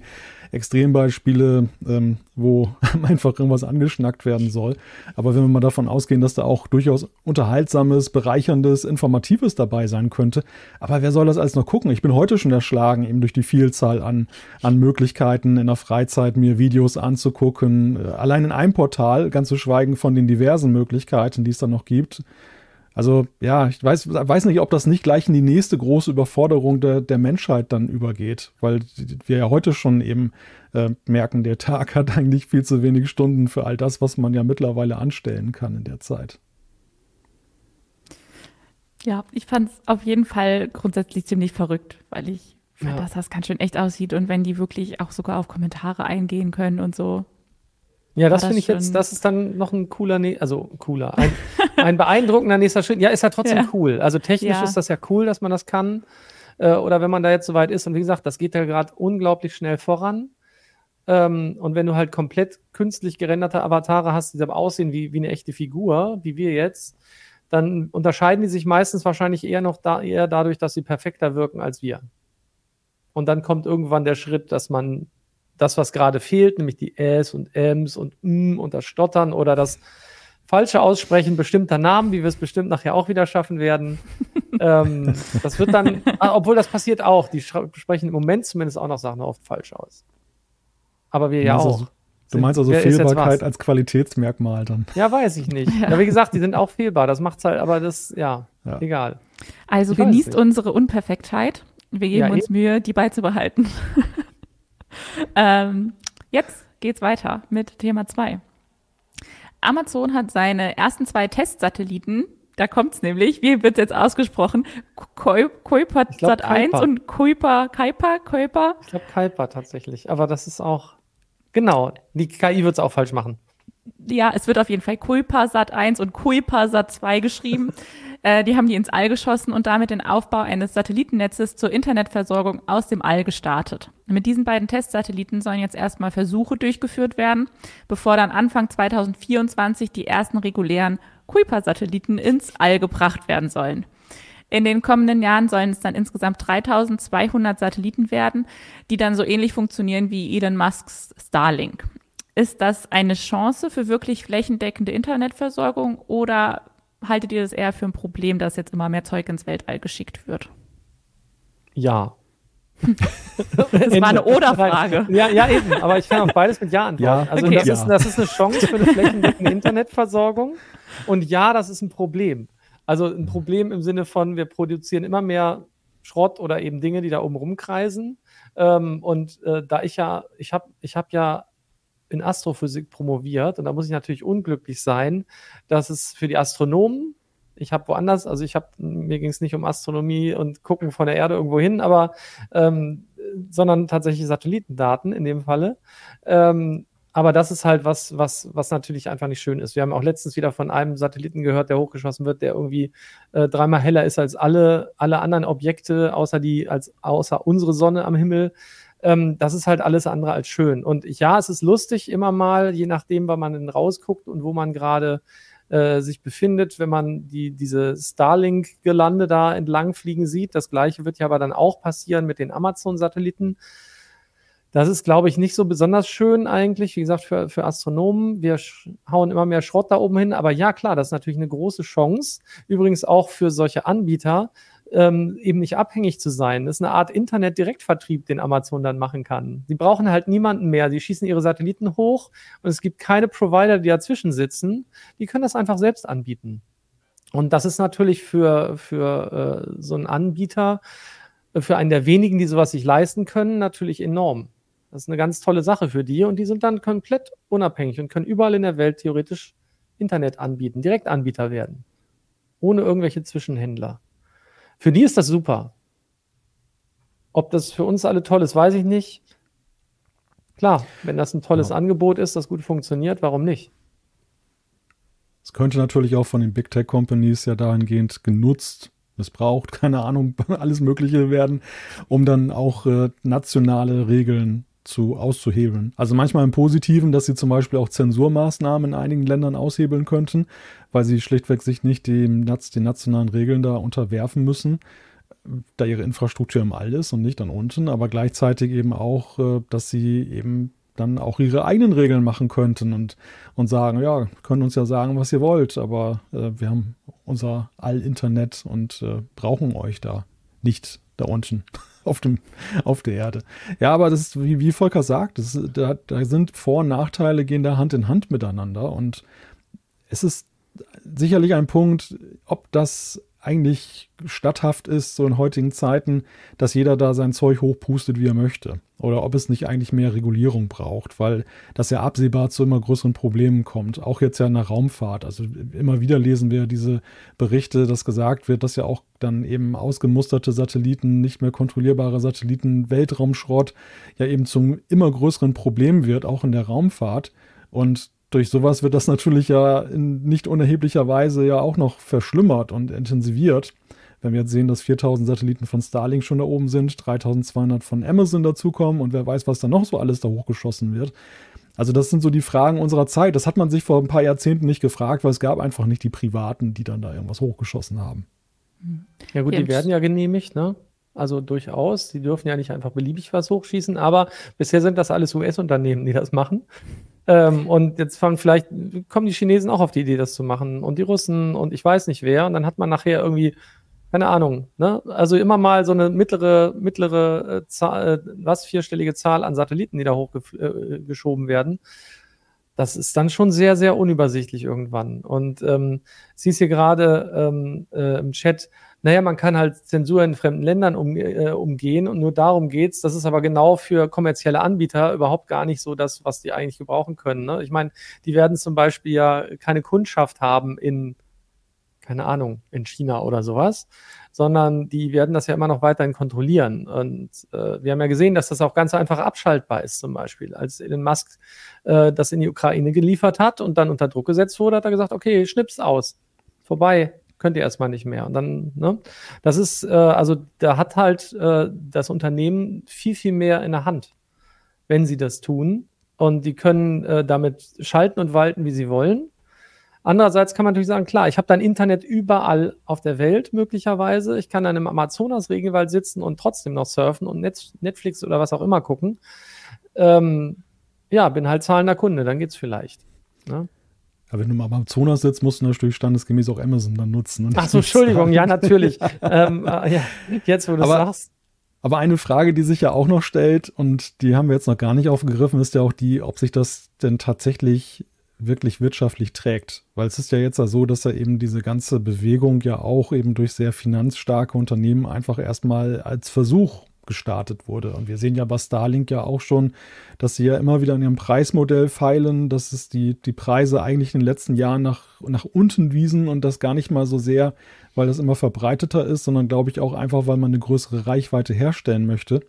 Extrembeispiele, ähm, wo einfach irgendwas angeschnackt werden soll. Aber wenn wir mal davon ausgehen, dass da auch durchaus unterhaltsames, bereicherndes, informatives dabei sein könnte. Aber wer soll das alles noch gucken? Ich bin heute schon erschlagen, eben durch die Vielzahl an, an Möglichkeiten in der Freizeit mir Videos anzugucken. Allein in einem Portal, ganz zu schweigen von den diversen Möglichkeiten, die es da noch gibt. Also ja, ich weiß, weiß nicht, ob das nicht gleich in die nächste große Überforderung der, der Menschheit dann übergeht, weil wir ja heute schon eben äh, merken, der Tag hat eigentlich viel zu wenig Stunden für all das, was man ja mittlerweile anstellen kann in der Zeit. Ja, ich fand es auf jeden Fall grundsätzlich ziemlich verrückt, weil ich fand, ja. dass das ganz schön echt aussieht und wenn die wirklich auch sogar auf Kommentare eingehen können und so. Ja, das, das finde ich jetzt, das ist dann noch ein cooler, ne also cooler, ein, ein beeindruckender nächster Schritt. Ja, ist ja trotzdem ja. cool. Also technisch ja. ist das ja cool, dass man das kann. Äh, oder wenn man da jetzt so weit ist. Und wie gesagt, das geht ja gerade unglaublich schnell voran. Ähm, und wenn du halt komplett künstlich gerenderte Avatare hast, die aber aussehen wie, wie eine echte Figur, wie wir jetzt, dann unterscheiden die sich meistens wahrscheinlich eher noch da, eher dadurch, dass sie perfekter wirken als wir. Und dann kommt irgendwann der Schritt, dass man das, was gerade fehlt, nämlich die S und Ms und M und das Stottern oder das falsche Aussprechen bestimmter Namen, wie wir es bestimmt nachher auch wieder schaffen werden. ähm, das wird dann, ah, obwohl das passiert auch, die sprechen im Moment zumindest auch noch Sachen oft falsch aus. Aber wir ja auch. Du meinst also Fehlbarkeit als Qualitätsmerkmal dann? Ja, weiß ich nicht. Ja. ja, wie gesagt, die sind auch fehlbar. Das macht's halt, aber das, ja, ja. egal. Also ich genießt unsere Unperfektheit. Wir geben ja, uns eben. Mühe, die beizubehalten. ähm, jetzt geht's weiter mit Thema 2. Amazon hat seine ersten zwei Testsatelliten, da kommt's nämlich, wie wird jetzt ausgesprochen? Kuiper Sat 1 und Kuiper, Kuiper, Kuiper? Ich glaube Kuiper tatsächlich, aber das ist auch, genau, die KI wird es auch falsch machen. Ja, es wird auf jeden Fall Kuiper Sat 1 und Kuiper Sat 2 geschrieben. Äh, die haben die ins All geschossen und damit den Aufbau eines Satellitennetzes zur Internetversorgung aus dem All gestartet. Mit diesen beiden Testsatelliten sollen jetzt erstmal Versuche durchgeführt werden, bevor dann Anfang 2024 die ersten regulären Kuiper-Satelliten ins All gebracht werden sollen. In den kommenden Jahren sollen es dann insgesamt 3200 Satelliten werden, die dann so ähnlich funktionieren wie Elon Musks Starlink. Ist das eine Chance für wirklich flächendeckende Internetversorgung oder haltet ihr das eher für ein Problem, dass jetzt immer mehr Zeug ins Weltall geschickt wird? Ja. das war eine Oder-Frage. Ja, ja, eben. Aber ich kann auf beides mit Ja antworten. Ja, also okay. das, ja. ist, das ist eine Chance für eine flächendeckende Internetversorgung. Und ja, das ist ein Problem. Also ein Problem im Sinne von, wir produzieren immer mehr Schrott oder eben Dinge, die da oben rumkreisen. Ähm, und äh, da ich ja, ich habe ich hab ja in Astrophysik promoviert und da muss ich natürlich unglücklich sein, dass es für die Astronomen, ich habe woanders, also ich habe, mir ging es nicht um Astronomie und gucken von der Erde irgendwo hin, aber ähm, sondern tatsächlich Satellitendaten in dem Falle. Ähm, aber das ist halt was, was, was natürlich einfach nicht schön ist. Wir haben auch letztens wieder von einem Satelliten gehört, der hochgeschossen wird, der irgendwie äh, dreimal heller ist als alle, alle anderen Objekte, außer die, als außer unsere Sonne am Himmel ähm, das ist halt alles andere als schön. Und ja, es ist lustig immer mal, je nachdem, wann man rausguckt und wo man gerade äh, sich befindet, wenn man die, diese Starlink-Gelande da entlang fliegen sieht. Das gleiche wird ja aber dann auch passieren mit den Amazon-Satelliten. Das ist, glaube ich, nicht so besonders schön eigentlich, wie gesagt, für, für Astronomen. Wir hauen immer mehr Schrott da oben hin. Aber ja, klar, das ist natürlich eine große Chance. Übrigens auch für solche Anbieter, ähm, eben nicht abhängig zu sein. Das ist eine Art Internet-Direktvertrieb, den Amazon dann machen kann. Sie brauchen halt niemanden mehr. Sie schießen ihre Satelliten hoch und es gibt keine Provider, die dazwischen sitzen. Die können das einfach selbst anbieten. Und das ist natürlich für, für äh, so einen Anbieter, äh, für einen der wenigen, die sowas sich leisten können, natürlich enorm. Das ist eine ganz tolle Sache für die und die sind dann komplett unabhängig und können überall in der Welt theoretisch Internet anbieten, Direktanbieter werden. Ohne irgendwelche Zwischenhändler. Für die ist das super. Ob das für uns alle toll ist, weiß ich nicht. Klar, wenn das ein tolles ja. Angebot ist, das gut funktioniert, warum nicht? Es könnte natürlich auch von den Big Tech Companies ja dahingehend genutzt, missbraucht, keine Ahnung, alles Mögliche werden, um dann auch äh, nationale Regeln zu auszuhebeln. Also manchmal im Positiven, dass sie zum Beispiel auch Zensurmaßnahmen in einigen Ländern aushebeln könnten, weil sie schlichtweg sich nicht dem, den nationalen Regeln da unterwerfen müssen da ihre Infrastruktur im All ist und nicht dann unten, aber gleichzeitig eben auch, äh, dass sie eben dann auch ihre eigenen Regeln machen könnten und, und sagen, ja, können uns ja sagen, was ihr wollt, aber äh, wir haben unser All-Internet und äh, brauchen euch da nicht da unten auf, dem, auf der Erde. Ja, aber das ist, wie, wie Volker sagt, das da, da sind Vor- und Nachteile, gehen da Hand in Hand miteinander und es ist sicherlich ein Punkt, ob das eigentlich statthaft ist, so in heutigen Zeiten, dass jeder da sein Zeug hochpustet, wie er möchte. Oder ob es nicht eigentlich mehr Regulierung braucht, weil das ja absehbar zu immer größeren Problemen kommt. Auch jetzt ja in der Raumfahrt. Also immer wieder lesen wir diese Berichte, dass gesagt wird, dass ja auch dann eben ausgemusterte Satelliten, nicht mehr kontrollierbare Satelliten, Weltraumschrott ja eben zum immer größeren Problem wird, auch in der Raumfahrt. Und durch sowas wird das natürlich ja in nicht unerheblicher Weise ja auch noch verschlimmert und intensiviert. Wenn wir jetzt sehen, dass 4000 Satelliten von Starlink schon da oben sind, 3200 von Amazon dazukommen und wer weiß, was da noch so alles da hochgeschossen wird. Also das sind so die Fragen unserer Zeit. Das hat man sich vor ein paar Jahrzehnten nicht gefragt, weil es gab einfach nicht die Privaten, die dann da irgendwas hochgeschossen haben. Ja gut, die werden ja genehmigt, ne? Also durchaus. Die dürfen ja nicht einfach beliebig was hochschießen, aber bisher sind das alles US-Unternehmen, die das machen. Ähm, und jetzt fangen vielleicht, kommen die Chinesen auch auf die Idee, das zu machen und die Russen und ich weiß nicht wer. Und dann hat man nachher irgendwie, keine Ahnung, ne? Also immer mal so eine mittlere, mittlere äh, Zahl, äh, was, vierstellige Zahl an Satelliten, die da hochgeschoben äh, werden. Das ist dann schon sehr, sehr unübersichtlich irgendwann. Und ähm, sie ist hier gerade ähm, äh, im Chat, naja, man kann halt Zensur in fremden Ländern um, äh, umgehen und nur darum geht's. Das ist aber genau für kommerzielle Anbieter überhaupt gar nicht so das, was die eigentlich gebrauchen können. Ne? Ich meine, die werden zum Beispiel ja keine Kundschaft haben in, keine Ahnung, in China oder sowas, sondern die werden das ja immer noch weiterhin kontrollieren. Und äh, wir haben ja gesehen, dass das auch ganz einfach abschaltbar ist, zum Beispiel. Als Elon Musk äh, das in die Ukraine geliefert hat und dann unter Druck gesetzt wurde, hat er gesagt, okay, schnips aus. Vorbei, könnt ihr erstmal nicht mehr. Und dann, ne, das ist, äh, also da hat halt äh, das Unternehmen viel, viel mehr in der Hand, wenn sie das tun. Und die können äh, damit schalten und walten, wie sie wollen. Andererseits kann man natürlich sagen, klar, ich habe dann Internet überall auf der Welt möglicherweise. Ich kann dann im Amazonas-Regenwald sitzen und trotzdem noch surfen und Netflix oder was auch immer gucken. Ähm, ja, bin halt zahlender Kunde, dann geht's vielleicht. Ne? Ja, wenn du mal am Amazonas sitzt, musst du natürlich standesgemäß auch Amazon dann nutzen. Ach so, Entschuldigung, ja, natürlich. ähm, äh, ja, jetzt, wo du aber, sagst. Aber eine Frage, die sich ja auch noch stellt, und die haben wir jetzt noch gar nicht aufgegriffen, ist ja auch die, ob sich das denn tatsächlich wirklich wirtschaftlich trägt. Weil es ist ja jetzt ja so, dass ja eben diese ganze Bewegung ja auch eben durch sehr finanzstarke Unternehmen einfach erstmal als Versuch gestartet wurde. Und wir sehen ja bei Starlink ja auch schon, dass sie ja immer wieder an ihrem Preismodell feilen, dass es die, die Preise eigentlich in den letzten Jahren nach, nach unten wiesen und das gar nicht mal so sehr, weil das immer verbreiteter ist, sondern glaube ich auch einfach, weil man eine größere Reichweite herstellen möchte.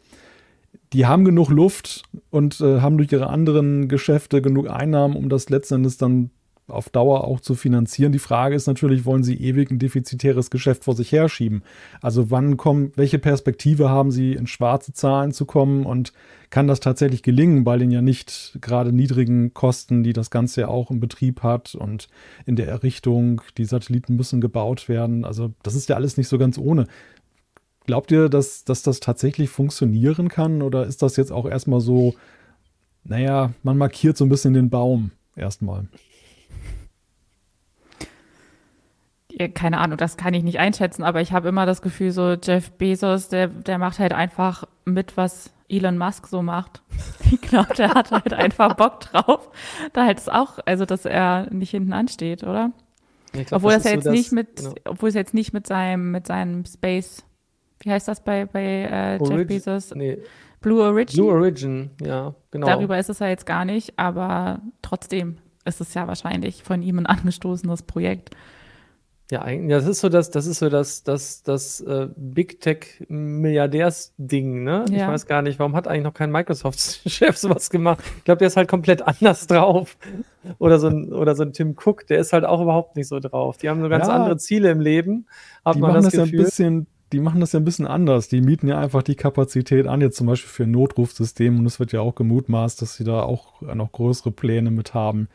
Die haben genug Luft und äh, haben durch ihre anderen Geschäfte genug Einnahmen, um das letzten Endes dann auf Dauer auch zu finanzieren. Die Frage ist natürlich, wollen Sie ewig ein defizitäres Geschäft vor sich herschieben? Also wann kommen, welche Perspektive haben Sie, in schwarze Zahlen zu kommen und kann das tatsächlich gelingen bei den ja nicht gerade niedrigen Kosten, die das Ganze ja auch im Betrieb hat und in der Errichtung, die Satelliten müssen gebaut werden. Also das ist ja alles nicht so ganz ohne. Glaubt ihr, dass, dass das tatsächlich funktionieren kann oder ist das jetzt auch erstmal so, naja, man markiert so ein bisschen den Baum erstmal? keine Ahnung, das kann ich nicht einschätzen, aber ich habe immer das Gefühl, so Jeff Bezos, der, der macht halt einfach mit, was Elon Musk so macht. Ich glaube, der hat halt einfach Bock drauf. Da halt es auch, also dass er nicht hinten ansteht, oder? Glaub, obwohl das, das ja jetzt so nicht mit, genau. obwohl es jetzt nicht mit seinem, mit seinem Space, wie heißt das bei, bei äh, Jeff Bezos? Nee. Blue Origin. Blue Origin, ja, genau. Darüber ist es ja jetzt gar nicht, aber trotzdem ist es ja wahrscheinlich von ihm ein angestoßenes Projekt. Ja, eigentlich, das ist so das, das ist so das, das, das äh, Big Tech Milliardärs-Ding, ne? Ja. Ich weiß gar nicht, warum hat eigentlich noch kein Microsoft-Chef sowas gemacht? Ich glaube, der ist halt komplett anders drauf. Oder so ein, oder so ein Tim Cook, der ist halt auch überhaupt nicht so drauf. Die haben so ganz ja, andere Ziele im Leben. Hat die man machen das, das ja ein bisschen, die machen das ja ein bisschen anders. Die mieten ja einfach die Kapazität an, jetzt zum Beispiel für ein Notrufsystem und es wird ja auch gemutmaßt, dass sie da auch noch größere Pläne mit haben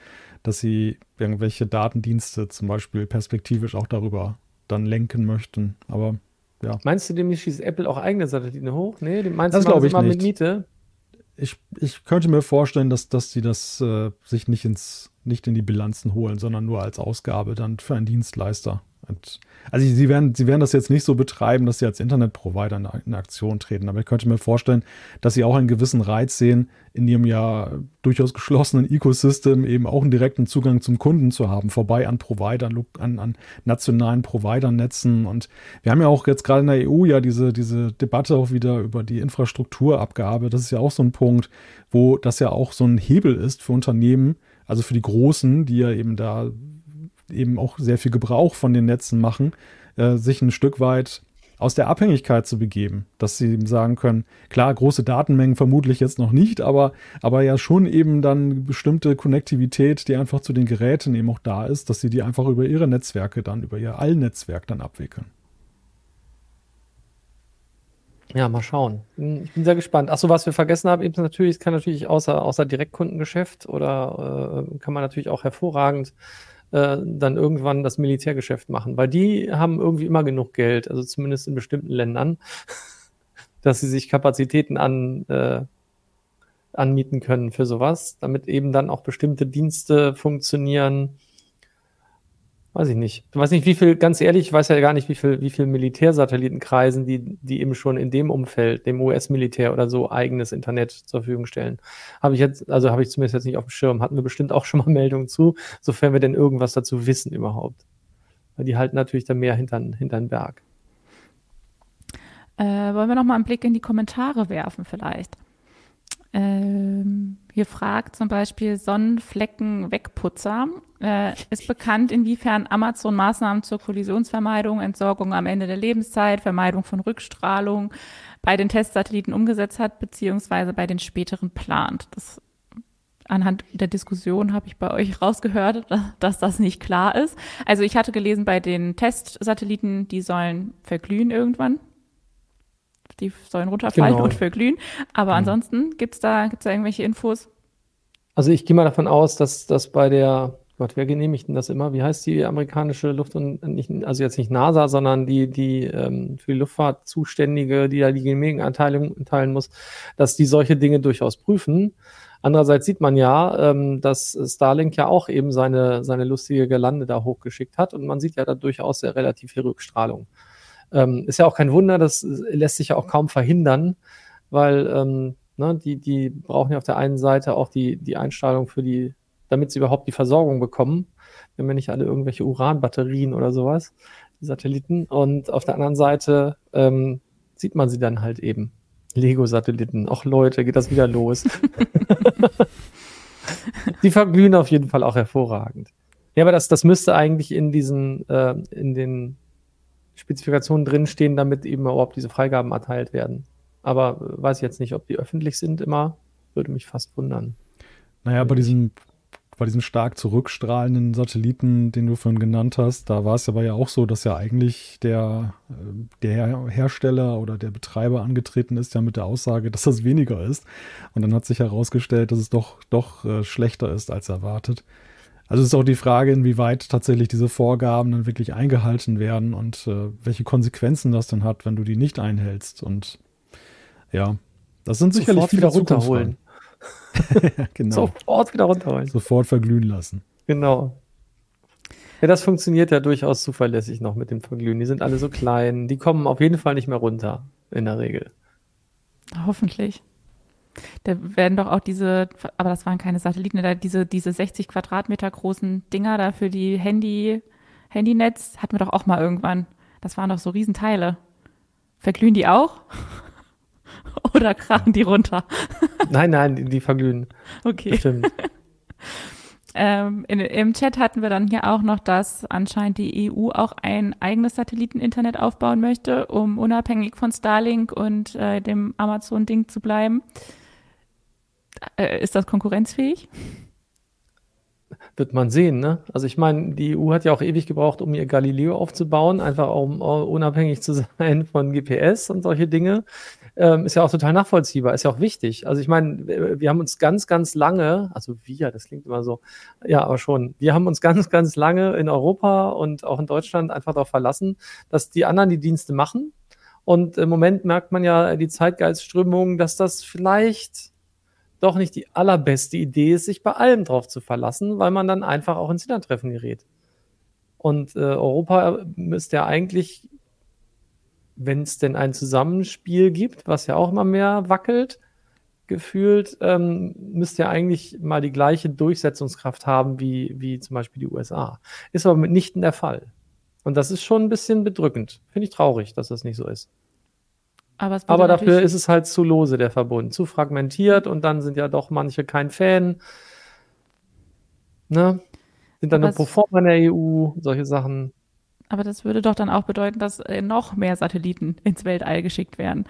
dass sie irgendwelche Datendienste zum Beispiel perspektivisch auch darüber dann lenken möchten. Aber ja. Meinst du nämlich schießt Apple auch eigene Satelliten hoch? Nee, meinst das glaube ich nicht. mit Miete? Ich, ich könnte mir vorstellen, dass, dass die das äh, sich nicht ins nicht in die Bilanzen holen, sondern nur als Ausgabe dann für einen Dienstleister. Und, also sie werden, sie werden das jetzt nicht so betreiben, dass sie als Internetprovider in, in Aktion treten. Aber ich könnte mir vorstellen, dass sie auch einen gewissen Reiz sehen, in ihrem ja durchaus geschlossenen Ecosystem eben auch einen direkten Zugang zum Kunden zu haben, vorbei an Providern, an, an nationalen Providernetzen. Und wir haben ja auch jetzt gerade in der EU ja diese, diese Debatte auch wieder über die Infrastrukturabgabe. Das ist ja auch so ein Punkt, wo das ja auch so ein Hebel ist für Unternehmen, also für die Großen, die ja eben da eben auch sehr viel Gebrauch von den Netzen machen, äh, sich ein Stück weit aus der Abhängigkeit zu begeben, dass sie sagen können, klar, große Datenmengen vermutlich jetzt noch nicht, aber, aber ja schon eben dann bestimmte Konnektivität, die einfach zu den Geräten eben auch da ist, dass sie die einfach über ihre Netzwerke dann, über ihr Allnetzwerk dann abwickeln. Ja, mal schauen. Ich bin sehr gespannt. Achso, was wir vergessen haben, eben natürlich, kann natürlich außer, außer Direktkundengeschäft oder äh, kann man natürlich auch hervorragend äh, dann irgendwann das Militärgeschäft machen, weil die haben irgendwie immer genug Geld, also zumindest in bestimmten Ländern, dass sie sich Kapazitäten an, äh, anmieten können für sowas, damit eben dann auch bestimmte Dienste funktionieren, weiß ich nicht. Ich weiß nicht, wie viel, ganz ehrlich, ich weiß ja gar nicht, wie viel, wie viel Militärsatelliten kreisen, die, die eben schon in dem Umfeld, dem US-Militär oder so, eigenes Internet zur Verfügung stellen. Habe ich jetzt, also habe ich zumindest jetzt nicht auf dem Schirm, hatten wir bestimmt auch schon mal Meldungen zu, sofern wir denn irgendwas dazu wissen überhaupt. Weil die halten natürlich dann mehr hintern, hintern Berg. Äh, wollen wir noch mal einen Blick in die Kommentare werfen vielleicht? Ähm, hier fragt zum Beispiel Sonnenflecken-Wegputzer. Äh, ist bekannt, inwiefern Amazon Maßnahmen zur Kollisionsvermeidung, Entsorgung am Ende der Lebenszeit, Vermeidung von Rückstrahlung bei den Testsatelliten umgesetzt hat, beziehungsweise bei den späteren plant. Das, anhand der Diskussion habe ich bei euch rausgehört, dass das nicht klar ist. Also ich hatte gelesen, bei den Testsatelliten, die sollen verglühen irgendwann die sollen runterfallen genau. und verglühen. Aber mhm. ansonsten gibt es da, gibt's da irgendwelche Infos? Also ich gehe mal davon aus, dass das bei der, Gott, wer genehmigt denn das immer? Wie heißt die amerikanische Luft- und nicht, also jetzt nicht NASA, sondern die, die ähm, für die Luftfahrt zuständige, die da die Genehmigungserteilung teilen muss, dass die solche Dinge durchaus prüfen. Andererseits sieht man ja, ähm, dass Starlink ja auch eben seine, seine lustige Gelande da hochgeschickt hat und man sieht ja da durchaus sehr relativ viel Rückstrahlung. Ähm, ist ja auch kein Wunder, das lässt sich ja auch kaum verhindern, weil ähm, ne, die, die brauchen ja auf der einen Seite auch die, die Einstrahlung für die, damit sie überhaupt die Versorgung bekommen. Wir haben ja nicht alle irgendwelche Uranbatterien oder sowas, die Satelliten. Und auf der anderen Seite ähm, sieht man sie dann halt eben. Lego-Satelliten. Ach Leute, geht das wieder los. die verglühen auf jeden Fall auch hervorragend. Ja, aber das, das müsste eigentlich in diesen, äh, in den Spezifikationen drinstehen, damit eben überhaupt diese Freigaben erteilt werden. Aber äh, weiß ich jetzt nicht, ob die öffentlich sind immer. Würde mich fast wundern. Naja, bei diesem, bei diesem stark zurückstrahlenden Satelliten, den du vorhin genannt hast, da war es aber ja auch so, dass ja eigentlich der, äh, der Hersteller oder der Betreiber angetreten ist, ja mit der Aussage, dass das weniger ist. Und dann hat sich herausgestellt, dass es doch, doch äh, schlechter ist als erwartet. Also es ist auch die Frage, inwieweit tatsächlich diese Vorgaben dann wirklich eingehalten werden und äh, welche Konsequenzen das dann hat, wenn du die nicht einhältst. Und ja, das sind sicherlich Sofort wieder runterholen. ja, genau. Sofort wieder runterholen. Sofort verglühen lassen. Genau. Ja, das funktioniert ja durchaus zuverlässig noch mit dem Verglühen. Die sind alle so klein. Die kommen auf jeden Fall nicht mehr runter, in der Regel. Hoffentlich. Da werden doch auch diese, aber das waren keine Satelliten, da diese, diese 60 Quadratmeter großen Dinger da für die Handy, Handynetz hatten wir doch auch mal irgendwann. Das waren doch so Riesenteile. Verglühen die auch? Oder krachen die runter? nein, nein, die, verglühen. Okay. Bestimmt. Ähm, in, Im Chat hatten wir dann hier auch noch, dass anscheinend die EU auch ein eigenes Satelliteninternet aufbauen möchte, um unabhängig von Starlink und äh, dem Amazon-Ding zu bleiben. Äh, ist das konkurrenzfähig? Wird man sehen, ne? Also ich meine, die EU hat ja auch ewig gebraucht, um ihr Galileo aufzubauen, einfach um unabhängig zu sein von GPS und solche Dinge. Ähm, ist ja auch total nachvollziehbar, ist ja auch wichtig. Also ich meine, wir haben uns ganz, ganz lange, also wir, das klingt immer so, ja, aber schon, wir haben uns ganz, ganz lange in Europa und auch in Deutschland einfach darauf verlassen, dass die anderen die Dienste machen. Und im Moment merkt man ja die Zeitgeistströmung, dass das vielleicht doch nicht die allerbeste Idee ist, sich bei allem drauf zu verlassen, weil man dann einfach auch ins Hintertreffen gerät. Und äh, Europa müsste ja eigentlich, wenn es denn ein Zusammenspiel gibt, was ja auch immer mehr wackelt, gefühlt, ähm, müsste ja eigentlich mal die gleiche Durchsetzungskraft haben wie, wie zum Beispiel die USA. Ist aber mitnichten der Fall. Und das ist schon ein bisschen bedrückend. Finde ich traurig, dass das nicht so ist. Aber, Aber dafür ist es halt zu lose, der Verbund. Zu fragmentiert und dann sind ja doch manche kein Fan. Ne? Sind dann nur pro forma in der EU, solche Sachen. Aber das würde doch dann auch bedeuten, dass äh, noch mehr Satelliten ins Weltall geschickt werden.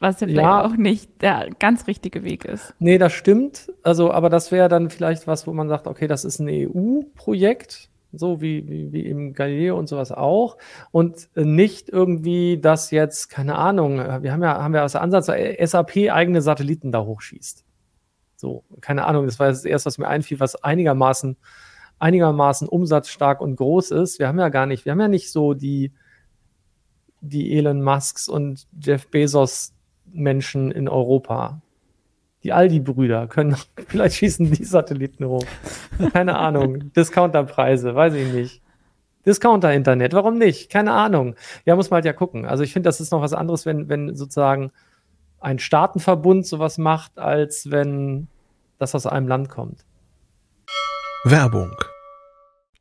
Was ja vielleicht ja. auch nicht der ganz richtige Weg ist. Nee, das stimmt. Also, aber das wäre dann vielleicht was, wo man sagt, okay, das ist ein EU-Projekt so wie, wie, wie im Galileo und sowas auch. Und nicht irgendwie, dass jetzt, keine Ahnung, wir haben ja, haben ja als Ansatz, SAP eigene Satelliten da hochschießt. So, keine Ahnung, das war das erste, was mir einfiel, was einigermaßen, einigermaßen umsatzstark und groß ist. Wir haben ja gar nicht, wir haben ja nicht so die, die Elon Musks und Jeff Bezos Menschen in Europa. Die Aldi-Brüder können, vielleicht schießen die Satelliten hoch. Keine Ahnung. Discounterpreise, weiß ich nicht. Discounter-Internet, warum nicht? Keine Ahnung. Ja, muss man halt ja gucken. Also ich finde, das ist noch was anderes, wenn, wenn sozusagen ein Staatenverbund sowas macht, als wenn das aus einem Land kommt. Werbung.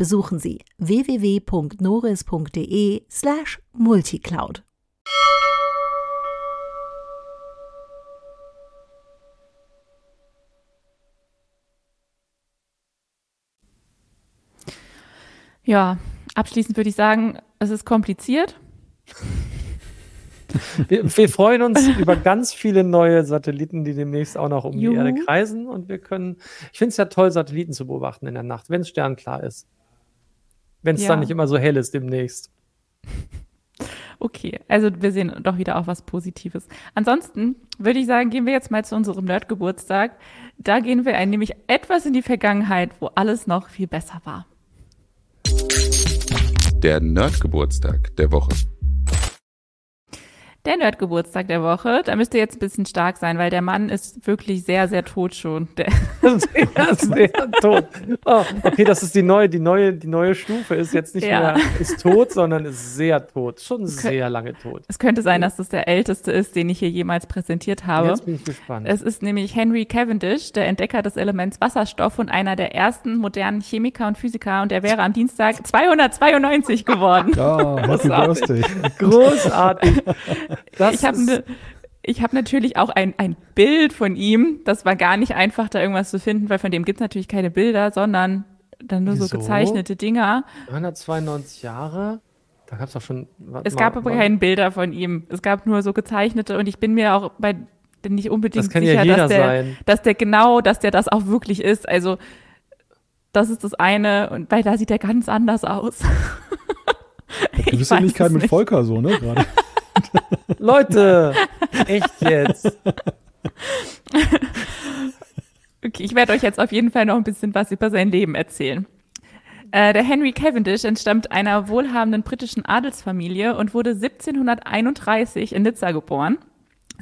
Besuchen Sie www.noris.de slash multicloud. Ja, abschließend würde ich sagen, es ist kompliziert. Wir, wir, freuen uns über ganz viele neue Satelliten, die demnächst auch noch um Juhu. die Erde kreisen. Und wir können, ich finde es ja toll, Satelliten zu beobachten in der Nacht, wenn es sternklar ist. Wenn es ja. dann nicht immer so hell ist demnächst. Okay, also wir sehen doch wieder auch was Positives. Ansonsten würde ich sagen, gehen wir jetzt mal zu unserem Nerd-Geburtstag. Da gehen wir ein, nämlich etwas in die Vergangenheit, wo alles noch viel besser war. Der Nerdgeburtstag der Woche. Der Nerdgeburtstag der Woche, da müsste jetzt ein bisschen stark sein, weil der Mann ist wirklich sehr, sehr tot schon. Der sehr, sehr tot. Oh, okay, das ist die neue, die neue, die neue Stufe. Ist jetzt nicht ja. mehr ist tot, sondern ist sehr tot. Schon sehr lange tot. Es könnte sein, dass das der älteste ist, den ich hier jemals präsentiert habe. Jetzt bin ich gespannt. Es ist nämlich Henry Cavendish, der Entdecker des Elements Wasserstoff und einer der ersten modernen Chemiker und Physiker. Und er wäre am Dienstag 292 geworden. Ja, happy birthday. Großartig. Das ich habe ne, ich hab natürlich auch ein, ein Bild von ihm. Das war gar nicht einfach, da irgendwas zu finden, weil von dem gibt es natürlich keine Bilder, sondern dann nur Wieso? so gezeichnete Dinger. 192 Jahre? Da gab es doch schon. Es gab aber keine Bilder von ihm. Es gab nur so gezeichnete und ich bin mir auch bei nicht unbedingt sicher, ja dass, der, sein. dass der genau, dass der das auch wirklich ist. Also das ist das eine und weil da sieht er ganz anders aus. Du bist Ähnlichkeit mit Volker so, ne? Gerade. Leute, echt jetzt. Okay, ich werde euch jetzt auf jeden Fall noch ein bisschen was über sein Leben erzählen. Äh, der Henry Cavendish entstammt einer wohlhabenden britischen Adelsfamilie und wurde 1731 in Nizza geboren.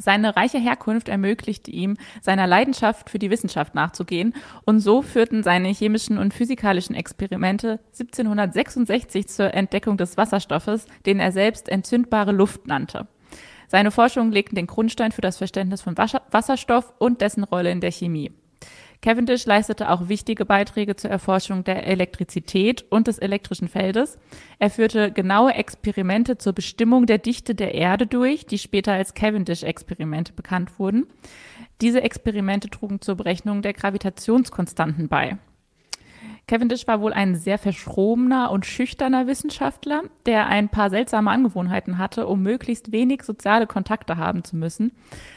Seine reiche Herkunft ermöglichte ihm, seiner Leidenschaft für die Wissenschaft nachzugehen und so führten seine chemischen und physikalischen Experimente 1766 zur Entdeckung des Wasserstoffes, den er selbst entzündbare Luft nannte. Seine Forschungen legten den Grundstein für das Verständnis von Wasserstoff und dessen Rolle in der Chemie. Cavendish leistete auch wichtige Beiträge zur Erforschung der Elektrizität und des elektrischen Feldes. Er führte genaue Experimente zur Bestimmung der Dichte der Erde durch, die später als Cavendish-Experimente bekannt wurden. Diese Experimente trugen zur Berechnung der Gravitationskonstanten bei. Cavendish war wohl ein sehr verschrobener und schüchterner Wissenschaftler, der ein paar seltsame Angewohnheiten hatte, um möglichst wenig soziale Kontakte haben zu müssen.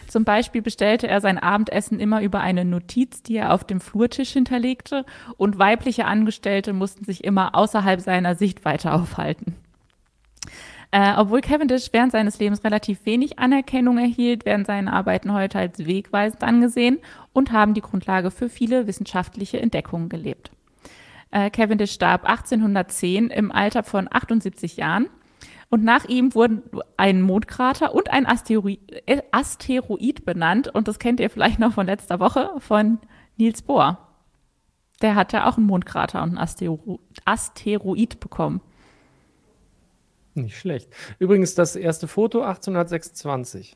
Zum Beispiel bestellte er sein Abendessen immer über eine Notiz, die er auf dem Flurtisch hinterlegte, und weibliche Angestellte mussten sich immer außerhalb seiner Sichtweite aufhalten. Äh, obwohl Cavendish während seines Lebens relativ wenig Anerkennung erhielt, werden seine Arbeiten heute als wegweisend angesehen und haben die Grundlage für viele wissenschaftliche Entdeckungen gelebt. Äh, Cavendish starb 1810 im Alter von 78 Jahren. Und nach ihm wurden ein Mondkrater und ein Asteroid, äh, Asteroid benannt. Und das kennt ihr vielleicht noch von letzter Woche von Niels Bohr. Der hat ja auch einen Mondkrater und einen Astero Asteroid bekommen. Nicht schlecht. Übrigens das erste Foto 1826.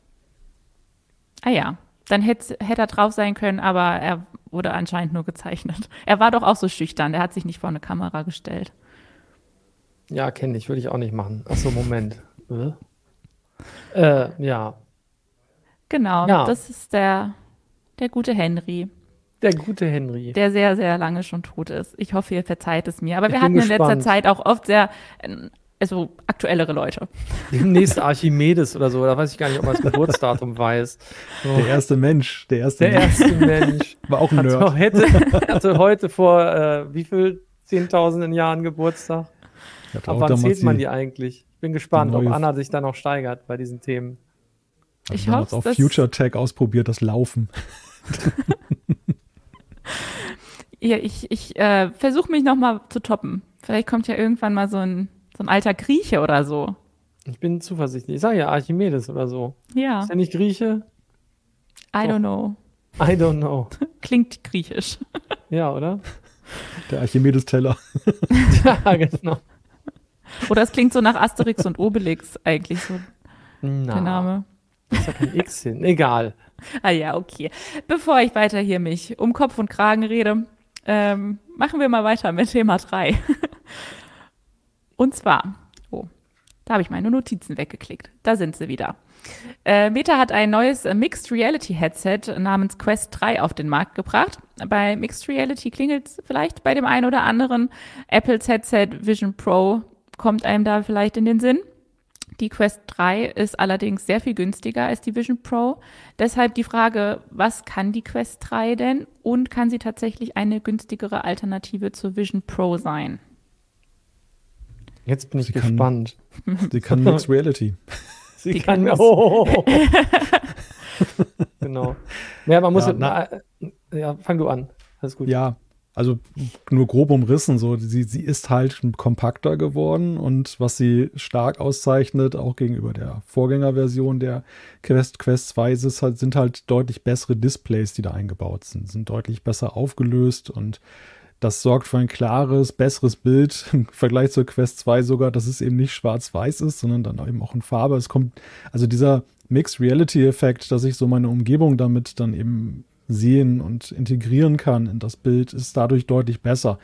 Ah ja, dann hätte, hätte er drauf sein können, aber er wurde anscheinend nur gezeichnet. Er war doch auch so schüchtern, der hat sich nicht vor eine Kamera gestellt. Ja, kenne ich, würde ich auch nicht machen. Achso, Moment. äh, äh ja. Genau, ja. das ist der, der gute Henry. Der gute Henry. Der sehr, sehr lange schon tot ist. Ich hoffe, ihr verzeiht es mir. Aber ich wir hatten in letzter Zeit auch oft sehr also aktuellere Leute. Demnächst Archimedes oder so, da weiß ich gar nicht, ob man das Geburtsdatum weiß. So. Der erste Mensch, der erste der Mensch. Erste Mensch. War auch ein Nerd. Hatte, hätte, hatte heute vor äh, wie viel Zehntausenden Jahren Geburtstag? Ab wann zählt man die eigentlich? Ich bin gespannt, ob Anna sich da noch steigert bei diesen Themen. Ich hoffe, auf Future Tech ausprobiert, das Laufen. ja, ich, ich äh, versuche mich noch mal zu toppen. Vielleicht kommt ja irgendwann mal so ein so ein alter Grieche oder so. Ich bin zuversichtlich. Ich sage ja Archimedes oder so. Ja. Ist er nicht Grieche? I don't know. I don't know. Klingt griechisch. Ja, oder? Der Archimedes-Teller. ja, genau. Oder es klingt so nach Asterix und Obelix eigentlich so. Na, der Name. Ist ja kein X hin. Egal. Ah ja, okay. Bevor ich weiter hier mich um Kopf und Kragen rede, ähm, machen wir mal weiter mit Thema 3. Und zwar, oh, da habe ich meine Notizen weggeklickt. Da sind sie wieder. Äh, Meta hat ein neues Mixed Reality Headset namens Quest 3 auf den Markt gebracht. Bei Mixed Reality klingelt es vielleicht bei dem einen oder anderen. Apples Headset Vision Pro kommt einem da vielleicht in den Sinn. Die Quest 3 ist allerdings sehr viel günstiger als die Vision Pro. Deshalb die Frage, was kann die Quest 3 denn und kann sie tatsächlich eine günstigere Alternative zur Vision Pro sein? Jetzt bin ich sie gespannt. Kann, sie kann Mixed Reality. sie die kann, kann oh. genau. Ja, man muss ja, na, ja, fang du an. Alles gut. Ja, also nur grob umrissen, so sie, sie ist halt kompakter geworden und was sie stark auszeichnet, auch gegenüber der Vorgängerversion der Quest Quest 2, ist halt, sind halt deutlich bessere Displays, die da eingebaut sind, sind deutlich besser aufgelöst und das sorgt für ein klares, besseres Bild im Vergleich zur Quest 2 sogar, dass es eben nicht schwarz-weiß ist, sondern dann eben auch in Farbe. Es kommt, also dieser Mixed Reality Effekt, dass ich so meine Umgebung damit dann eben sehen und integrieren kann in das Bild, ist dadurch deutlich besser.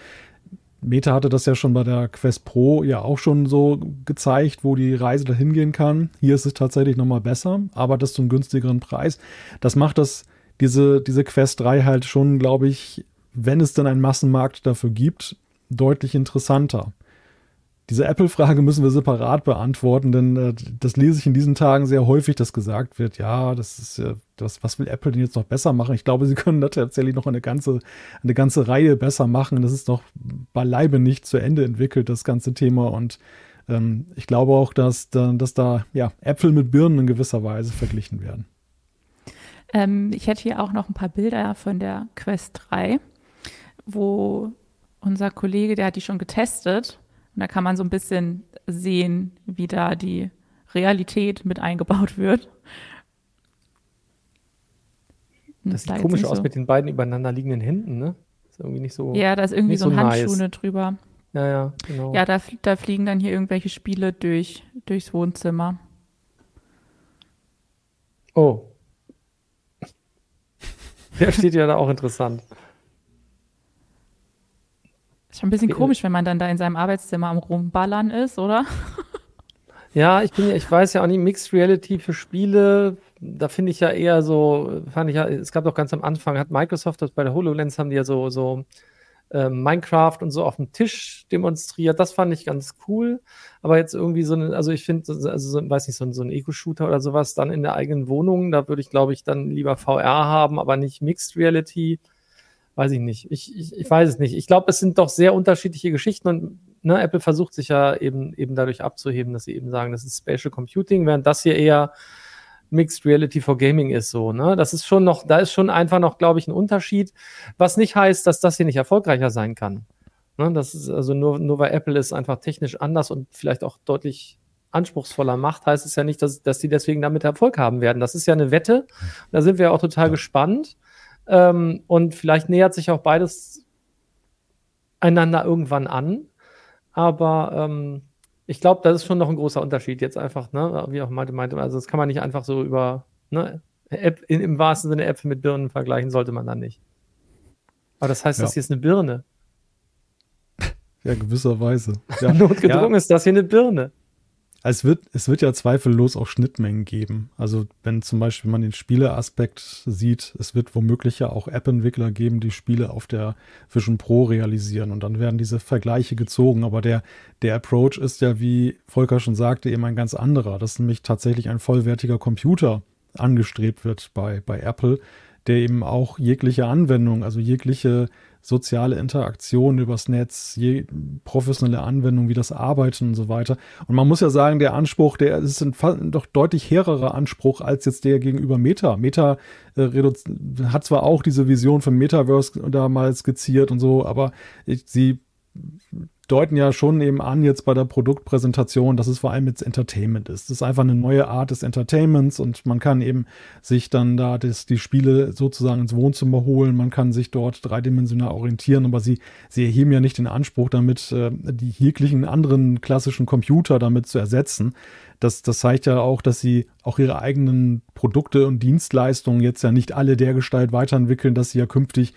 Meta hatte das ja schon bei der Quest Pro ja auch schon so gezeigt, wo die Reise dahin gehen kann. Hier ist es tatsächlich nochmal besser, aber das zu einem günstigeren Preis. Das macht das, diese, diese Quest 3 halt schon, glaube ich, wenn es dann einen Massenmarkt dafür gibt, deutlich interessanter. Diese Apple-Frage müssen wir separat beantworten, denn äh, das lese ich in diesen Tagen sehr häufig, dass gesagt wird, ja, das ist äh, das, was will Apple denn jetzt noch besser machen? Ich glaube, sie können da tatsächlich noch eine ganze, eine ganze Reihe besser machen. Das ist noch beileibe nicht zu Ende entwickelt, das ganze Thema. Und ähm, ich glaube auch, dass, dass da ja, Äpfel mit Birnen in gewisser Weise verglichen werden. Ähm, ich hätte hier auch noch ein paar Bilder von der Quest 3 wo unser Kollege, der hat die schon getestet und da kann man so ein bisschen sehen, wie da die Realität mit eingebaut wird. Das da sieht jetzt komisch aus so. mit den beiden übereinander liegenden Händen, ne? Ist irgendwie nicht so. Ja, da ist irgendwie so ein so nice. Handschuh drüber. ja, ja, genau. Ja, da, da fliegen dann hier irgendwelche Spiele durch, durchs Wohnzimmer. Oh. Der steht ja da auch interessant. Ist schon ein bisschen Äh, komisch, wenn man dann da in seinem Arbeitszimmer am Rumballern ist, oder? Ja, ich bin ja, ich weiß ja auch nicht, Mixed Reality für Spiele, da finde ich ja eher so, fand ich ja, es gab doch ganz am Anfang, hat Microsoft das bei der HoloLens haben die ja so, so äh, Minecraft und so auf dem Tisch demonstriert. Das fand ich ganz cool. Aber jetzt irgendwie so eine, also ich finde, also so, weiß nicht, so, ein- so ein Eco-Shooter oder sowas dann in der eigenen Wohnung, da würde ich, glaube ich, dann lieber VR haben, aber nicht Mixed Reality. Weiß ich nicht. Ich, ich, ich weiß es nicht. Ich glaube, es sind doch sehr unterschiedliche Geschichten und ne, Apple versucht sich ja eben, eben dadurch abzuheben, dass sie eben sagen, das ist Spatial Computing, während das hier eher Mixed Reality for Gaming ist so, ne? Das ist schon noch, da ist schon einfach noch, glaube ich, ein Unterschied, was nicht heißt, dass das hier nicht erfolgreicher sein kann. Ne? Das ist also nur, nur weil Apple es einfach technisch anders und vielleicht auch deutlich anspruchsvoller macht, heißt es ja nicht, dass, dass die deswegen damit Erfolg haben werden. Das ist ja eine Wette. Da sind wir auch total gespannt. Ähm, und vielleicht nähert sich auch beides einander irgendwann an. Aber ähm, ich glaube, das ist schon noch ein großer Unterschied jetzt einfach, ne? Wie auch Malte meinte. Also das kann man nicht einfach so über ne? App, in, im wahrsten Sinne Äpfel mit Birnen vergleichen, sollte man dann nicht. Aber das heißt, Ja. das hier ist eine Birne. Ja, gewisserweise. Ja. Notgedrungen Ja. ist das hier eine Birne. Es wird, es wird ja zweifellos auch Schnittmengen geben. Also wenn zum Beispiel man den Spieleaspekt sieht, es wird womöglich ja auch App-Entwickler geben, die Spiele auf der Vision Pro realisieren und dann werden diese Vergleiche gezogen. Aber der, der Approach ist ja, wie Volker schon sagte, eben ein ganz anderer, dass nämlich tatsächlich ein vollwertiger Computer angestrebt wird bei, bei Apple, der eben auch jegliche Anwendung, also jegliche soziale Interaktion übers Netz, je professionelle Anwendung wie das Arbeiten und so weiter. Und man muss ja sagen, der Anspruch, der ist ein doch deutlich hehrerer Anspruch als jetzt der gegenüber Meta. Meta äh, hat zwar auch diese Vision von Metaverse damals skizziert und so, aber ich, sie deuten ja schon eben an jetzt bei der Produktpräsentation, dass es vor allem jetzt Entertainment ist. Das ist einfach eine neue Art des Entertainments und man kann eben sich dann da das, die Spiele sozusagen ins Wohnzimmer holen, man kann sich dort dreidimensional orientieren, aber sie, sie erheben ja nicht den Anspruch damit, äh, die jeglichen anderen klassischen Computer damit zu ersetzen. Das, das zeigt ja auch, dass sie auch ihre eigenen Produkte und Dienstleistungen jetzt ja nicht alle dergestalt weiterentwickeln, dass sie ja künftig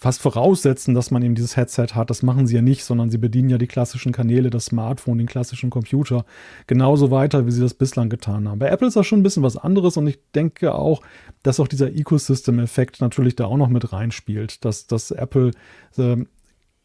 fast voraussetzen, dass man eben dieses Headset hat. Das machen sie ja nicht, sondern sie bedienen ja die klassischen Kanäle, das Smartphone, den klassischen Computer genauso weiter, wie sie das bislang getan haben. Bei Apple ist das schon ein bisschen was anderes und ich denke auch, dass auch dieser Ecosystem-Effekt natürlich da auch noch mit reinspielt, dass, dass Apple ähm,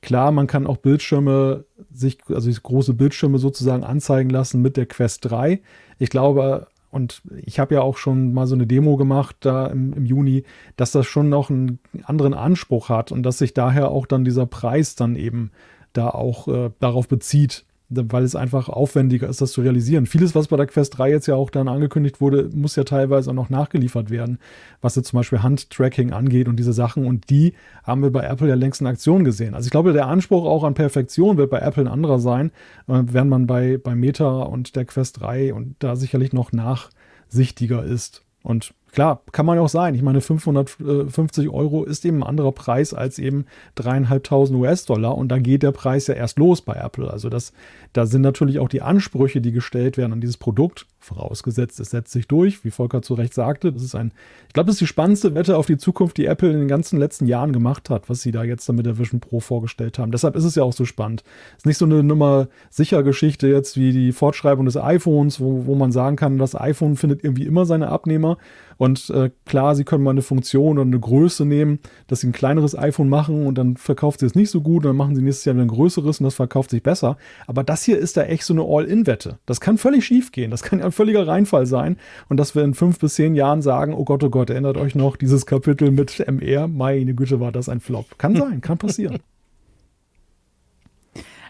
Klar, man kann auch Bildschirme sich, also große Bildschirme sozusagen anzeigen lassen mit der Quest 3. Ich glaube, und ich habe ja auch schon mal so eine Demo gemacht da im, im Juni, dass das schon noch einen anderen Anspruch hat und dass sich daher auch dann dieser Preis dann eben da auch äh, darauf bezieht, weil es einfach aufwendiger ist, das zu realisieren. Vieles, was bei der Quest 3 jetzt ja auch dann angekündigt wurde, muss ja teilweise auch noch nachgeliefert werden, was jetzt zum Beispiel Handtracking angeht und diese Sachen. Und die haben wir bei Apple ja längst in Aktion gesehen. Also ich glaube, der Anspruch auch an Perfektion wird bei Apple ein anderer sein, äh, während man bei, bei Meta und der Quest 3 und da sicherlich noch nachsichtiger ist. Und klar, kann man auch sein. Ich meine, 550 Euro ist eben ein anderer Preis als eben dreieinhalbtausend US-Dollar und da geht der Preis ja erst los bei Apple. Also das, da sind natürlich auch die Ansprüche, die gestellt werden an dieses Produkt, vorausgesetzt, es setzt sich durch, wie Volker zu Recht sagte. Das ist ein, ich glaube, das ist die spannendste Wette auf die Zukunft, die Apple in den ganzen letzten Jahren gemacht hat, was sie da jetzt mit der Vision Pro vorgestellt haben. Deshalb ist es ja auch so spannend. Es ist nicht so eine Nummer sicher Geschichte jetzt wie die Fortschreibung des iPhones, wo, wo man sagen kann, das iPhone findet irgendwie immer seine Abnehmer. Und äh, klar, sie können mal eine Funktion oder eine Größe nehmen, dass sie ein kleineres iPhone machen und dann verkauft sie es nicht so gut und dann machen sie nächstes Jahr ein größeres und das verkauft sich besser. Aber das hier ist da echt so eine All-In-Wette. Das kann völlig schief gehen. Das kann völliger Reinfall sein. Und dass wir in fünf bis zehn Jahren sagen, oh Gott, oh Gott, erinnert euch noch dieses Kapitel mit MR? Meine Güte, war das ein Flop. Kann sein, kann passieren.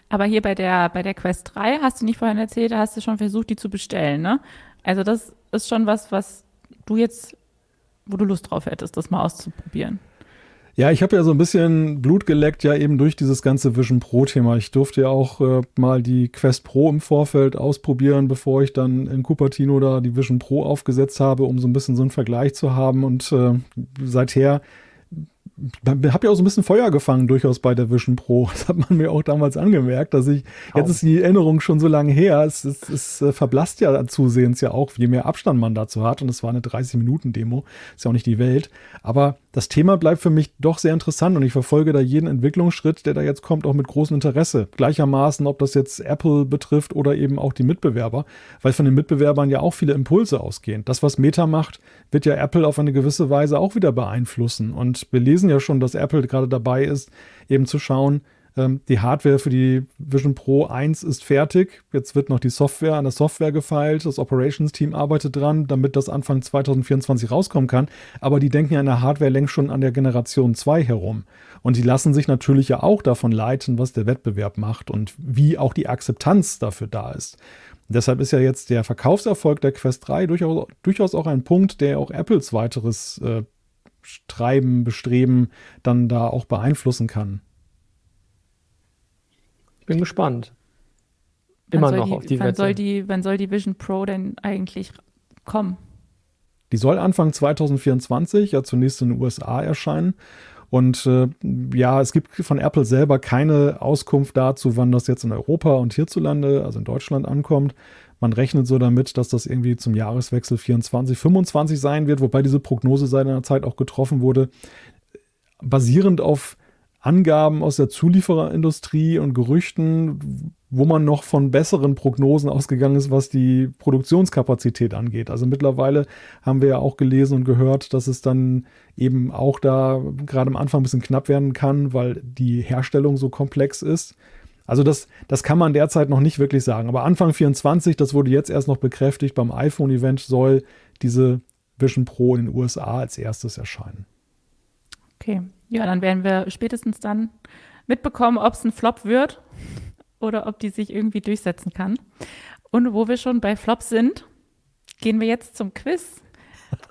Aber hier bei der, bei der Quest 3 hast du nicht vorhin erzählt, da hast du schon versucht, die zu bestellen, ne? Also das ist schon was, was du jetzt, wo du Lust drauf hättest, das mal auszuprobieren. Ja, ich habe ja so ein bisschen Blut geleckt, ja eben durch dieses ganze Vision Pro-Thema. Ich durfte ja auch äh, mal die Quest Pro im Vorfeld ausprobieren, bevor ich dann in Cupertino da die Vision Pro aufgesetzt habe, um so ein bisschen so einen Vergleich zu haben. Und äh, seither habe ja auch so ein bisschen Feuer gefangen, durchaus bei der Vision Pro. Das hat man mir auch damals angemerkt, dass ich, oh. jetzt ist die Erinnerung schon so lange her, es, es, es äh, verblasst ja zusehends ja auch, je mehr Abstand man dazu hat. Und es war eine 30-Minuten-Demo, ist ja auch nicht die Welt. Aber das Thema bleibt für mich doch sehr interessant und ich verfolge da jeden Entwicklungsschritt, der da jetzt kommt, auch mit großem Interesse. Gleichermaßen, ob das jetzt Apple betrifft oder eben auch die Mitbewerber, weil von den Mitbewerbern ja auch viele Impulse ausgehen. Das, was Meta macht, wird ja Apple auf eine gewisse Weise auch wieder beeinflussen. Und wir lesen ja schon, dass Apple gerade dabei ist, eben zu schauen, ähm, die Hardware für die Vision Pro 1 ist fertig. Jetzt wird noch die Software an der Software gefeilt. Das Operations-Team arbeitet dran, damit das Anfang 2024 rauskommen kann. Aber die denken ja in der Hardware längst schon an der Generation 2 herum. Und die lassen sich natürlich ja auch davon leiten, was der Wettbewerb macht und wie auch die Akzeptanz dafür da ist. deshalb ist ja jetzt der Verkaufserfolg der Quest 3 durchaus, durchaus auch ein Punkt, der auch Apples weiteres äh, Treiben, Bestreben dann da auch beeinflussen kann. Bin gespannt. Immer noch die, auf die wann Wette. Soll die, wann soll die Vision Pro denn eigentlich kommen? Die soll Anfang 2024 ja zunächst in den USA erscheinen. Und äh, ja, es gibt von Apple selber keine Auskunft dazu, wann das jetzt in Europa und hierzulande, also in Deutschland, ankommt. Man rechnet so damit, dass das irgendwie zum Jahreswechsel 24, 25 sein wird, wobei diese Prognose seiner Zeit auch getroffen wurde, basierend auf Angaben aus der Zuliefererindustrie und Gerüchten, wo man noch von besseren Prognosen ausgegangen ist, was die Produktionskapazität angeht. Also mittlerweile haben wir ja auch gelesen und gehört, dass es dann eben auch da gerade am Anfang ein bisschen knapp werden kann, weil die Herstellung so komplex ist. Also das, das kann man derzeit noch nicht wirklich sagen. Aber Anfang 24, das wurde jetzt erst noch bekräftigt, beim iPhone-Event soll diese Vision Pro in den USA als erstes erscheinen. Okay, ja, dann werden wir spätestens dann mitbekommen, ob es ein Flop wird oder ob die sich irgendwie durchsetzen kann. Und wo wir schon bei Flops sind, gehen wir jetzt zum Quiz.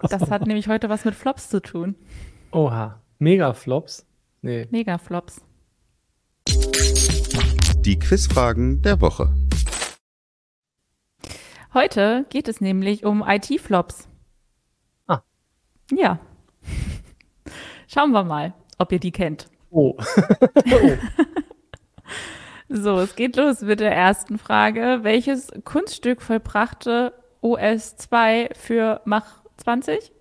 Das hat nämlich heute was mit Flops zu tun. Oha, Mega-Flops? Nee. Mega-Flops. Die Quizfragen der Woche. Heute geht es nämlich um IT-Flops. Ah. Ja. Schauen wir mal ob ihr die kennt. Oh. oh. so, es geht los mit der ersten Frage. Welches Kunststück vollbrachte OS 2 für Mach 20?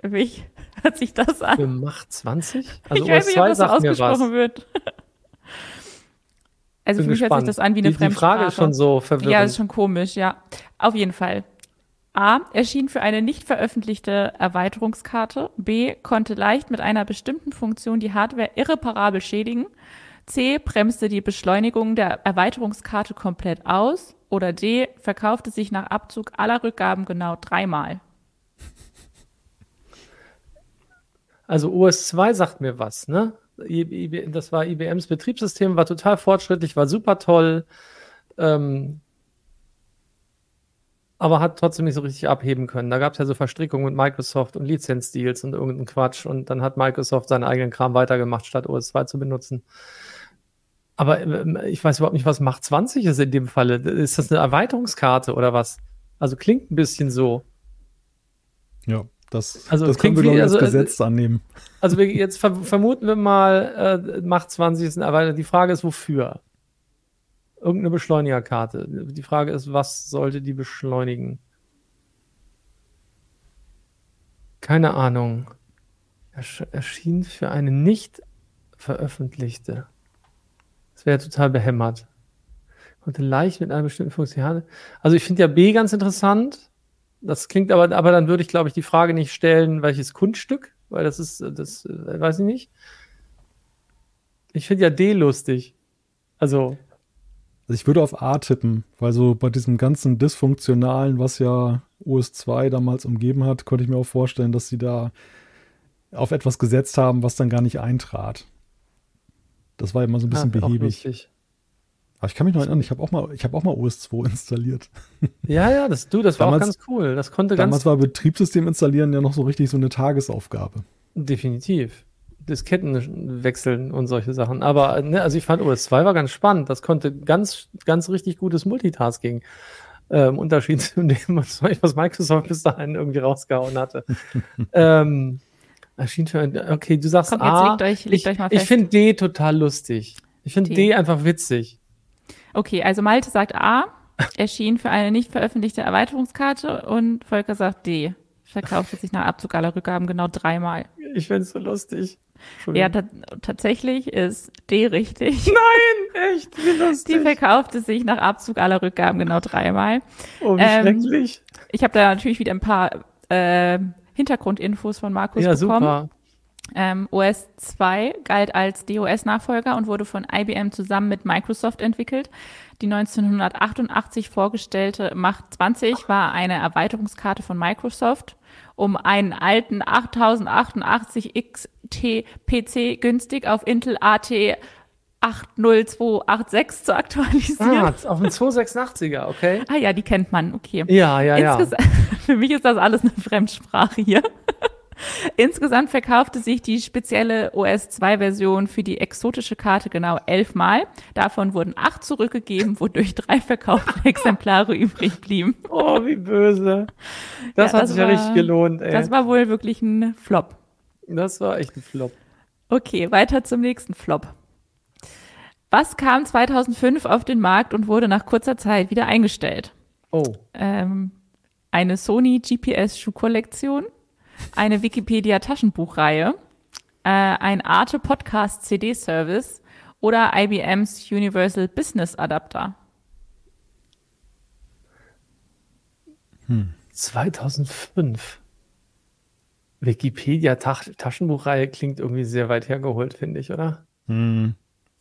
Für mich hört sich das an. Für Mach 20? Also ich OS weiß nicht, ob das so ausgesprochen wird. Also Bin für mich gespannt. hört sich das an wie eine die, Die Frage ist schon so verwirrend. Ja, ist schon komisch, ja. Auf jeden Fall. A. Erschien für eine nicht veröffentlichte Erweiterungskarte. B. Konnte leicht mit einer bestimmten Funktion die Hardware irreparabel schädigen. C. Bremste die Beschleunigung der Erweiterungskarte komplett aus. Oder D. Verkaufte sich nach Abzug aller Rückgaben genau dreimal. Also OS 2 sagt mir was, ne? Das war IBMs Betriebssystem, war total fortschrittlich, war super toll. Ähm, aber hat trotzdem nicht so richtig abheben können. Da gab es ja so Verstrickungen mit Microsoft und Lizenzdeals und irgendeinen Quatsch und dann hat Microsoft seinen eigenen Kram weitergemacht, statt OS 2 zu benutzen. Aber ähm, ich weiß überhaupt nicht, was Macht 20 ist in dem Falle. Ist das eine Erweiterungskarte oder was? Also klingt ein bisschen so. Ja, das, also das können wir, glaube ich, als also, Gesetz annehmen. Also wir, jetzt ver vermuten wir mal, äh, Macht 20 ist eine Erweiterung. Die Frage ist, wofür? Irgendeine Beschleunigerkarte. Die Frage ist, was sollte die beschleunigen? Keine Ahnung. Ersch erschien für eine nicht veröffentlichte. Das wäre ja total behämmert. Konnte leicht mit einer bestimmten Funktion. Also ich finde ja B ganz interessant. Das klingt aber, aber dann würde ich, glaube ich, die Frage nicht stellen, welches Kunststück, weil das ist, das äh, weiß ich nicht. Ich finde ja D lustig. Also also ich würde auf A tippen, weil so bei diesem ganzen Dysfunktionalen, was ja OS 2 damals umgeben hat, konnte ich mir auch vorstellen, dass sie da auf etwas gesetzt haben, was dann gar nicht eintrat. Das war immer so ein bisschen ja, behäbig. Aber ich kann mich noch erinnern, ich habe auch mal, ich habe auch mal OS 2 installiert. Ja, ja, das du, das war damals, auch ganz cool. Das konnte damals war Betriebssystem installieren ja noch so richtig so eine Tagesaufgabe. Definitiv. Disketten wechseln und solche Sachen. Aber ne, also ich fand OS 2 war ganz spannend. Das konnte ganz, ganz richtig gutes Multitasking. Ähm, Unterschied zu dem, was, was Microsoft bis dahin irgendwie rausgehauen hatte. ähm, erschien für, okay, du sagst Komm, A. legt euch, legt ich ich finde D total lustig. Ich finde D. D einfach witzig. Okay, also Malte sagt A, erschien für eine nicht veröffentlichte Erweiterungskarte und Volker sagt D. Verkaufte sich nach Abzug aller Rückgaben genau dreimal. Ich finde es so lustig. Ja, ta tatsächlich ist D richtig. Nein, echt, wie Die lustig. verkaufte sich nach Abzug aller Rückgaben genau dreimal. oh, wie ähm, schrecklich. Ich habe da natürlich wieder ein paar äh, Hintergrundinfos von Markus Ja, bekommen. super. Ähm, OS 2 galt als DOS-Nachfolger und wurde von IBM zusammen mit Microsoft entwickelt. Die 1988 vorgestellte Macht 20 war eine Erweiterungskarte von Microsoft, um einen alten 8088 XT PC günstig auf Intel AT 80286 zu aktualisieren. Ah, auf dem 286er, okay. Ah ja, die kennt man, okay. Ja, ja, ja. Insgesa- Für mich ist das alles eine Fremdsprache hier. Insgesamt verkaufte sich die spezielle OS-2-Version für die exotische Karte genau elfmal. Davon wurden acht zurückgegeben, wodurch drei verkaufte Exemplare übrig blieben. Oh, wie böse. Das Ja, hat das sich ja war- richtig gelohnt, ey. Das war wohl wirklich ein Flop. das war echt ein Flop. Okay, weiter zum nächsten Flop. Was kam 2005 auf den Markt und wurde nach kurzer Zeit wieder eingestellt? Oh. ähm, eine Sony GPS Schuhkollektion, eine Wikipedia Taschenbuchreihe, äh, ein Arte Podcast CD Service oder IBMs Universal Business Adapter. 2005. Wikipedia -Tach Taschenbuchreihe klingt irgendwie sehr weit hergeholt, finde ich, oder? Hm,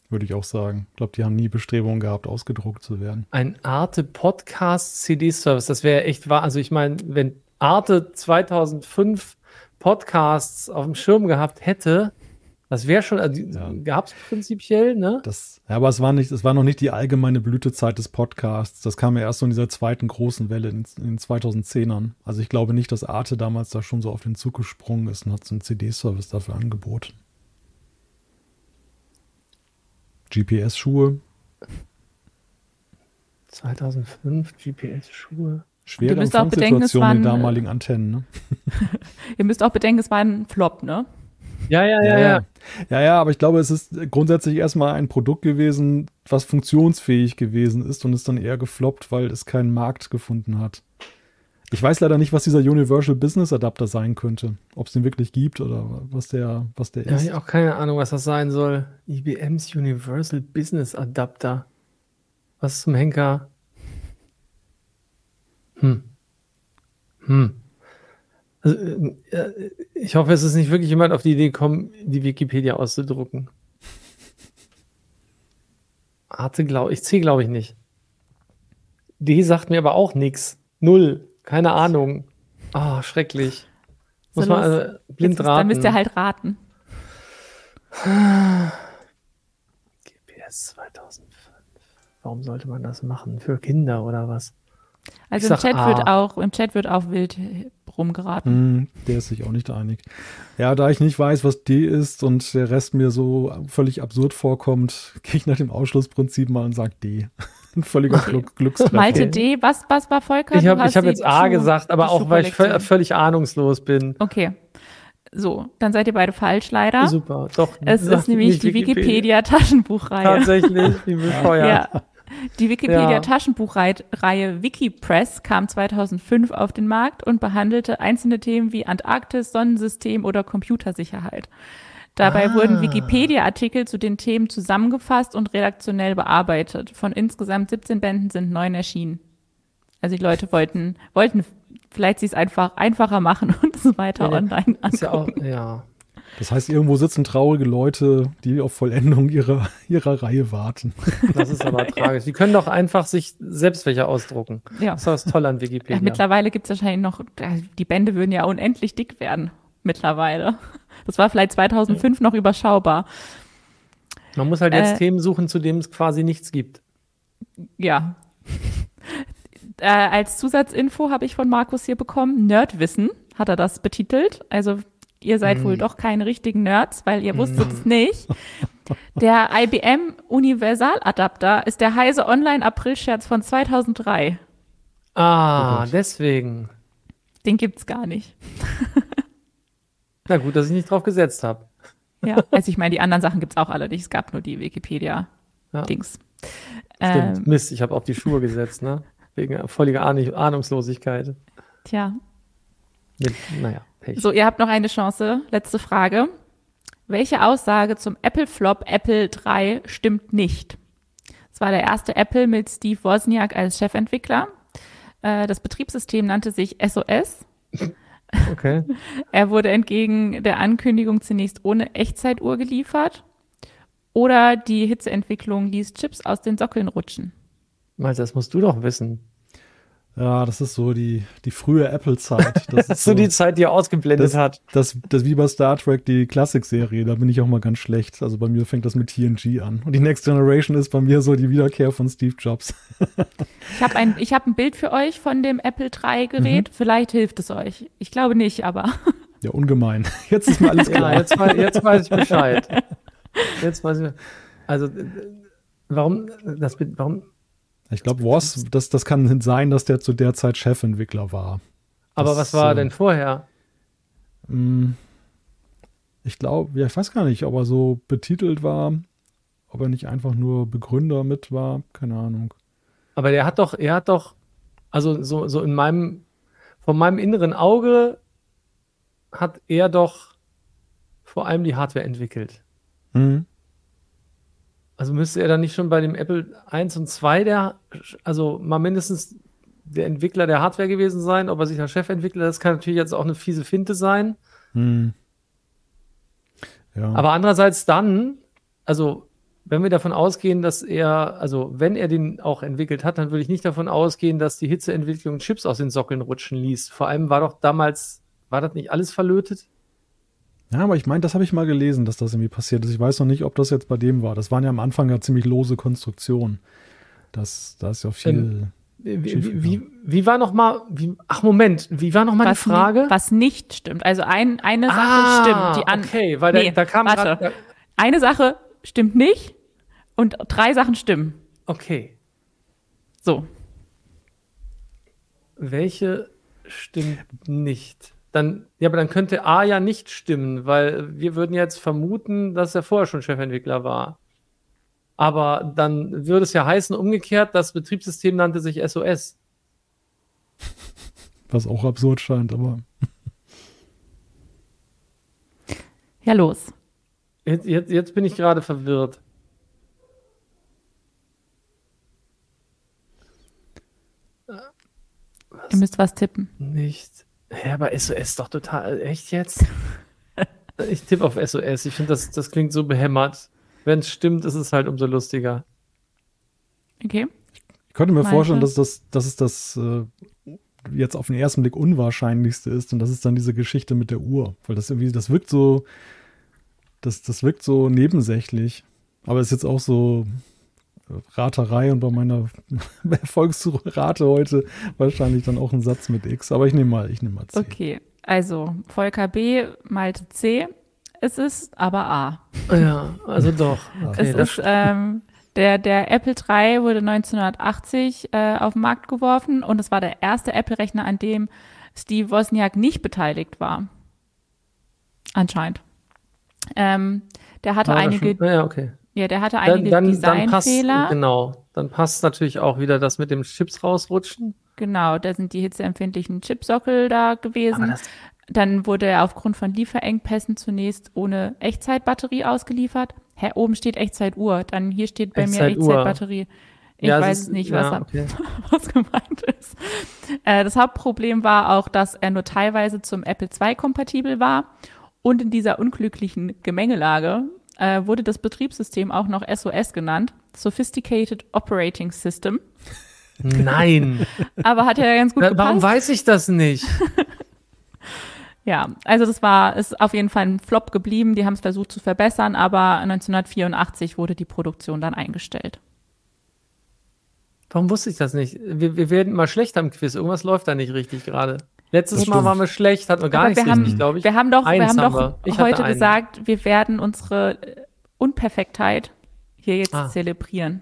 würde ich auch sagen. Ich glaube, die haben nie Bestrebungen gehabt, ausgedruckt zu werden. Ein Arte Podcast CD Service, das wäre echt wahr. Also ich meine, wenn Arte 2005 Podcasts auf dem Schirm gehabt hätte, das wäre schon, also, Ja. gab es prinzipiell, ne? Das, ja, aber es war nicht, es war noch nicht die allgemeine Blütezeit des Podcasts. Das kam ja erst so in dieser zweiten großen Welle in, in den 2010ern. Also ich glaube nicht, dass Arte damals da schon so auf den Zug gesprungen ist und hat so einen CD-Service dafür angeboten. GPS-Schuhe, 2005 GPS-Schuhe. Schwere Du müsst auch bedenken, es Empfangssituation mit waren, äh, damaligen Antennen. Ne? Ihr müsst auch bedenken, es war ein Flop, ne? Ja, ja, ja, ja. ja, ja, aber ich glaube, es ist grundsätzlich erstmal ein Produkt gewesen, was funktionsfähig gewesen ist und ist dann eher gefloppt, weil es keinen Markt gefunden hat. Ich weiß leider nicht, was dieser Universal Business Adapter sein könnte. Ob es den wirklich gibt oder was der, was der Ja, ist. ich auch keine Ahnung, was das sein soll. IBMs Universal Business Adapter. Was zum Henker? Hm. Hm. Also, äh, ich hoffe, es ist nicht wirklich jemand auf die Idee gekommen, die Wikipedia auszudrucken. Arte glaube ich, C glaube ich nicht. D sagt mir aber auch nichts. Null. Keine Ahnung. Ah, schrecklich. Muss So, man also blind raten. dann müsst ihr halt raten. GPS 2005. Warum sollte man das machen? Für Kinder oder was? Also Ich im Chat A. wird auch, im Chat wird auch wild rumgeraten. Hm, der ist sich auch nicht einig. Ja, da ich nicht weiß, was D ist und der Rest mir so völlig absurd vorkommt, gehe ich nach dem Ausschlussprinzip mal und sage D. Ein völliger Glück, Glückstreffer. Malte D, was, was war Volker? Ich habe hab jetzt A Schuh- gesagt, aber auch weil ich völlig ahnungslos bin. Okay. So, dann seid ihr beide falsch leider. Super. Doch. Es ist nämlich die Wikipedia Taschenbuchreihe. Tatsächlich, wie bescheuert. Ja. Die Wikipedia Ja. Taschenbuchreihe WikiPress kam 2005 auf den Markt und behandelte einzelne Themen wie Antarktis, Sonnensystem oder Computersicherheit. Dabei Ah. wurden Wikipedia-Artikel zu den Themen zusammengefasst und redaktionell bearbeitet. Von insgesamt 17 Bänden sind neun erschienen. Also die Leute wollten, wollten vielleicht sie es einfach einfacher machen und so weiter Ja, online Ist ja auch, angucken. ja. Das heißt, irgendwo sitzen traurige Leute, die auf Vollendung ihrer, ihrer Reihe warten. Das ist aber tragisch. Die können doch einfach sich selbst welche ausdrucken. Ja. Das ist doch das Tolle an Ja, Wikipedia. mittlerweile gibt es wahrscheinlich noch, äh, die Bände würden ja unendlich dick werden. Mittlerweile. Das war vielleicht 2005 noch überschaubar. Man muss halt jetzt Äh, Themen suchen, zu denen es quasi nichts gibt. Ja. äh, als Zusatzinfo habe ich von Markus hier bekommen, Nerdwissen hat er das betitelt. Also Ihr seid wohl doch keine richtigen Nerds, weil ihr wusstet es nicht. Der IBM Universaladapter ist der heise Online-April-Scherz von 2003. Ah, deswegen. Den gibt's gar nicht. Na gut, dass ich nicht drauf gesetzt habe. Ja, also ich meine, die anderen Sachen gibt's auch alle nicht. Es gab nur die Wikipedia-Dings. Stimmt. Ähm, Mist, ich habe auf die Schuhe gesetzt, ne? Wegen völliger Ahn Ahnungslosigkeit. tja, naja, Pech. So, ihr habt noch eine Chance. Letzte Frage. Welche Aussage zum Apple Flop Apple 3 stimmt nicht? Es war der erste Apple mit Steve Wozniak als Chefentwickler. Äh, Das Betriebssystem nannte sich SOS. Okay. Er wurde entgegen der Ankündigung zunächst ohne Echtzeituhr geliefert. Oder die Hitzeentwicklung ließ Chips aus den Sockeln rutschen. Malte, das musst du doch wissen. Ja, das ist so die, die frühe Apple-Zeit. Das Das ist so die Zeit, die er ausgeblendet das, hat. das, das wie bei Star Trek, die Klassik-Serie, da bin ich auch mal ganz schlecht. Also bei mir fängt das mit TNG an. Und die Next Generation ist bei mir so die Wiederkehr von Steve Jobs. Ich habe ein, ich hab ein Bild für euch von dem Apple 3 Gerät. Vielleicht hilft es euch. Ich glaube nicht, aber Ja, ungemein. Jetzt ist mir alles Ja, klar. jetzt, wei- jetzt weiß ich Bescheid. Jetzt weiß ich. Also, warum, das, warum, Ich glaube, Woz, das, das kann sein, dass der zu der Zeit Chefentwickler war. aber Das, was war äh, denn vorher? Mm, Ich glaube, ja, ich weiß gar nicht, ob er so betitelt war, ob er nicht einfach nur Begründer mit war, keine Ahnung. Aber der hat doch, er hat doch, also so, so in meinem, von meinem inneren Auge hat er doch vor allem die Hardware entwickelt. Mhm. Also müsste er dann nicht schon bei dem Apple 1 und 2 der, also mal mindestens der Entwickler der Hardware gewesen sein, ob er sich als Chefentwickler, das kann natürlich jetzt auch eine fiese Finte sein. Mhm. Ja. Aber andererseits dann, also wenn wir davon ausgehen, dass er, also wenn er den auch entwickelt hat, dann würde ich nicht davon ausgehen, dass die Hitzeentwicklung Chips aus den Sockeln rutschen ließ. Vor allem war doch damals, war das nicht alles verlötet? Ja, aber ich meine, das habe ich mal gelesen, dass das irgendwie passiert ist. Ich weiß noch nicht, ob das jetzt bei dem war. Das waren ja am Anfang ja ziemlich lose Konstruktionen. Das, da ist ja viel. Ähm, Wie, wie, wie, war noch mal, wie, ach Moment, wie war noch mal die was, Frage? ni- was nicht stimmt. Also ein, eine Sache ah, stimmt. Die an, okay, weil da, Nee, da kam warte. grad, da, Eine Sache stimmt nicht und drei Sachen stimmen. okay, So. welche stimmt nicht? Dann, ja, aber dann könnte A ja nicht stimmen, weil wir würden jetzt vermuten, dass er vorher schon Chefentwickler war. Aber dann würde es ja heißen, umgekehrt, das Betriebssystem nannte sich SOS. Was auch absurd scheint, aber. Ja, los. Jetzt, jetzt, jetzt bin ich gerade verwirrt. Ihr müsst was tippen. Nicht. Ja, aber SOS doch total. Echt jetzt? ich tippe auf SOS. Ich finde, das, das klingt so behämmert. Wenn es stimmt, ist es halt umso lustiger. Okay. Ich könnte mir Malte? vorstellen, dass das, dass es das äh, jetzt auf den ersten Blick unwahrscheinlichste ist und das ist dann diese Geschichte mit der Uhr. Weil das irgendwie, das wirkt so, das, das wirkt so nebensächlich. Aber ist jetzt auch so äh, Raterei und bei meiner Erfolgsrate heute wahrscheinlich dann auch ein Satz mit X. Aber ich nehme mal, ich nehme mal C. Okay. Also Volker B, Malte C. Es ist aber A. Ja, also doch. Okay, es ist, ähm, der, der Apple III wurde 1980 äh, auf den Markt geworfen und es war der erste Apple-Rechner, an dem Steve Wozniak nicht beteiligt war. Anscheinend. Ähm, der hatte da einige, Schon, ja, okay. Ja, der hatte Dann, einige dann, dann passt, Designfehler. genau. Dann passt natürlich auch wieder das mit dem Chips rausrutschen. Genau, da sind die hitzeempfindlichen Chipsockel da gewesen. Dann wurde er aufgrund von Lieferengpässen zunächst ohne Echtzeitbatterie ausgeliefert. Hä, oben steht Echtzeituhr, dann hier steht bei mir Echtzeituhr. Echtzeitbatterie. Ich ja, weiß ist- nicht, was, ja, okay. was gemeint ist. Äh, das Hauptproblem war auch, dass er nur teilweise zum Apple II kompatibel war. Und in dieser unglücklichen Gemengelage äh, wurde das Betriebssystem auch noch SOS genannt, Sophisticated Operating System. Nein. Aber hat ja ganz gut Na, gepasst. warum weiß ich das nicht? Ja, also das war, ist auf jeden Fall ein Flop geblieben. Die haben es versucht zu verbessern, aber 1984 wurde die Produktion dann eingestellt. Warum wusste ich das nicht? Wir, wir werden mal schlecht am Quiz. Irgendwas läuft da nicht richtig gerade. Letztes Mal waren wir schlecht, hatten wir gar nichts wir haben- richtig, glaube ich. Wir haben doch, wir haben doch wir. Heute gesagt, wir werden unsere äh, Unperfektheit hier jetzt Ah. zelebrieren.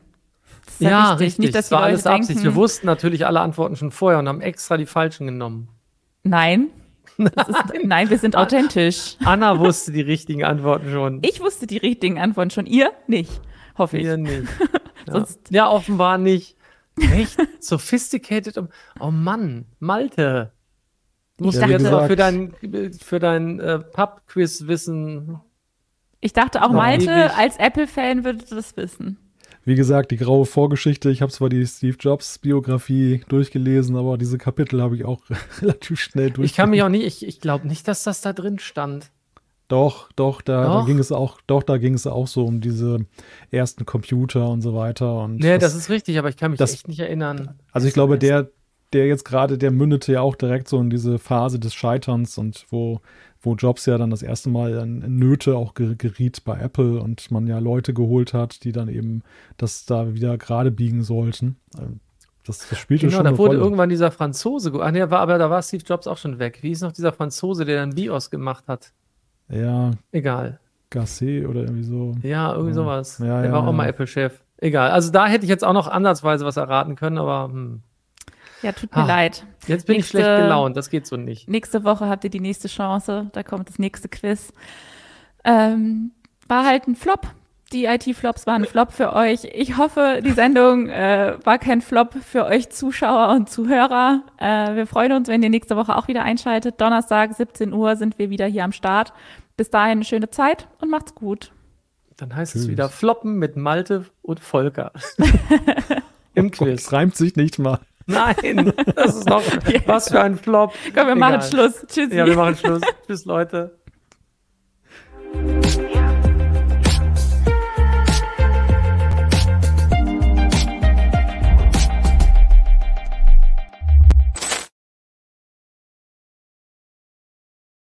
Ja, ja, wichtig. richtig. Nicht, dass das war alles denken, Absicht. Wir wussten natürlich alle Antworten schon vorher und haben extra die falschen genommen. Nein. Das ist, nein, wir sind authentisch. Anna wusste die richtigen Antworten schon. Ich wusste die richtigen Antworten schon. Ihr nicht. Hoffe ich. Wir nicht. Ja. Ja, offenbar nicht. Echt? Sophisticated. Oh Mann, Malte. Musst Ich du jetzt dachte- mal für dein, für dein äh, Pub-Quiz wissen. Ich dachte auch, Malte ewig. als Apple-Fan würde das wissen. Wie gesagt, die graue Vorgeschichte, ich habe zwar die Steve Jobs Biografie durchgelesen, aber diese Kapitel habe ich auch relativ schnell durch. Ich kann mich auch nicht, ich, ich glaube nicht, dass das da drin stand. Doch, doch, da, da Doch? ging es auch, doch, da ging es auch so um diese ersten Computer und so weiter. Und Nee, das ist richtig, aber ich kann mich das- echt nicht erinnern. also ich glaube, der, der jetzt gerade, der mündete ja auch direkt so in diese Phase des Scheiterns und wo, wo Jobs ja dann das erste Mal in, Nöte auch ge- geriet bei Apple und man ja Leute geholt hat, die dann eben das da wieder gerade biegen sollten. Ähm, Das, das spielte Genau, schon da eine wurde Rolle. irgendwann dieser Franzose, ah, nee, war, aber da war Steve Jobs auch schon weg. Wie hieß noch dieser Franzose, der dann BIOS gemacht hat? Ja, Egal. Gasset oder irgendwie so. Ja, irgendwie Ja. sowas. Ja, der ja, war auch mal Apple-Chef. Egal. Also da hätte ich jetzt auch noch ansatzweise was erraten können, aber hm. Ja, tut mir Ah. leid. jetzt bin Nächste- ich schlecht gelaunt. Das geht so nicht. Nächste Woche habt ihr die nächste Chance. Da kommt das nächste Quiz. Ähm, war halt ein Flop. Die IT-Flops waren ein Flop für euch. Ich hoffe, die Sendung äh, war kein Flop für euch Zuschauer und Zuhörer. Äh, wir freuen uns, wenn ihr nächste Woche auch wieder einschaltet. Donnerstag, 17 Uhr, sind wir wieder hier am Start. Bis dahin eine schöne Zeit und macht's gut. Dann heißt es Tschüss. wieder Floppen mit Malte und Volker. Im Quiz. Es reimt sich nicht mal. Nein, das ist noch was für ein Flop. Komm, wir machen Egal. Schluss. Tschüssi. Ja, wir machen Schluss. Tschüss, Leute.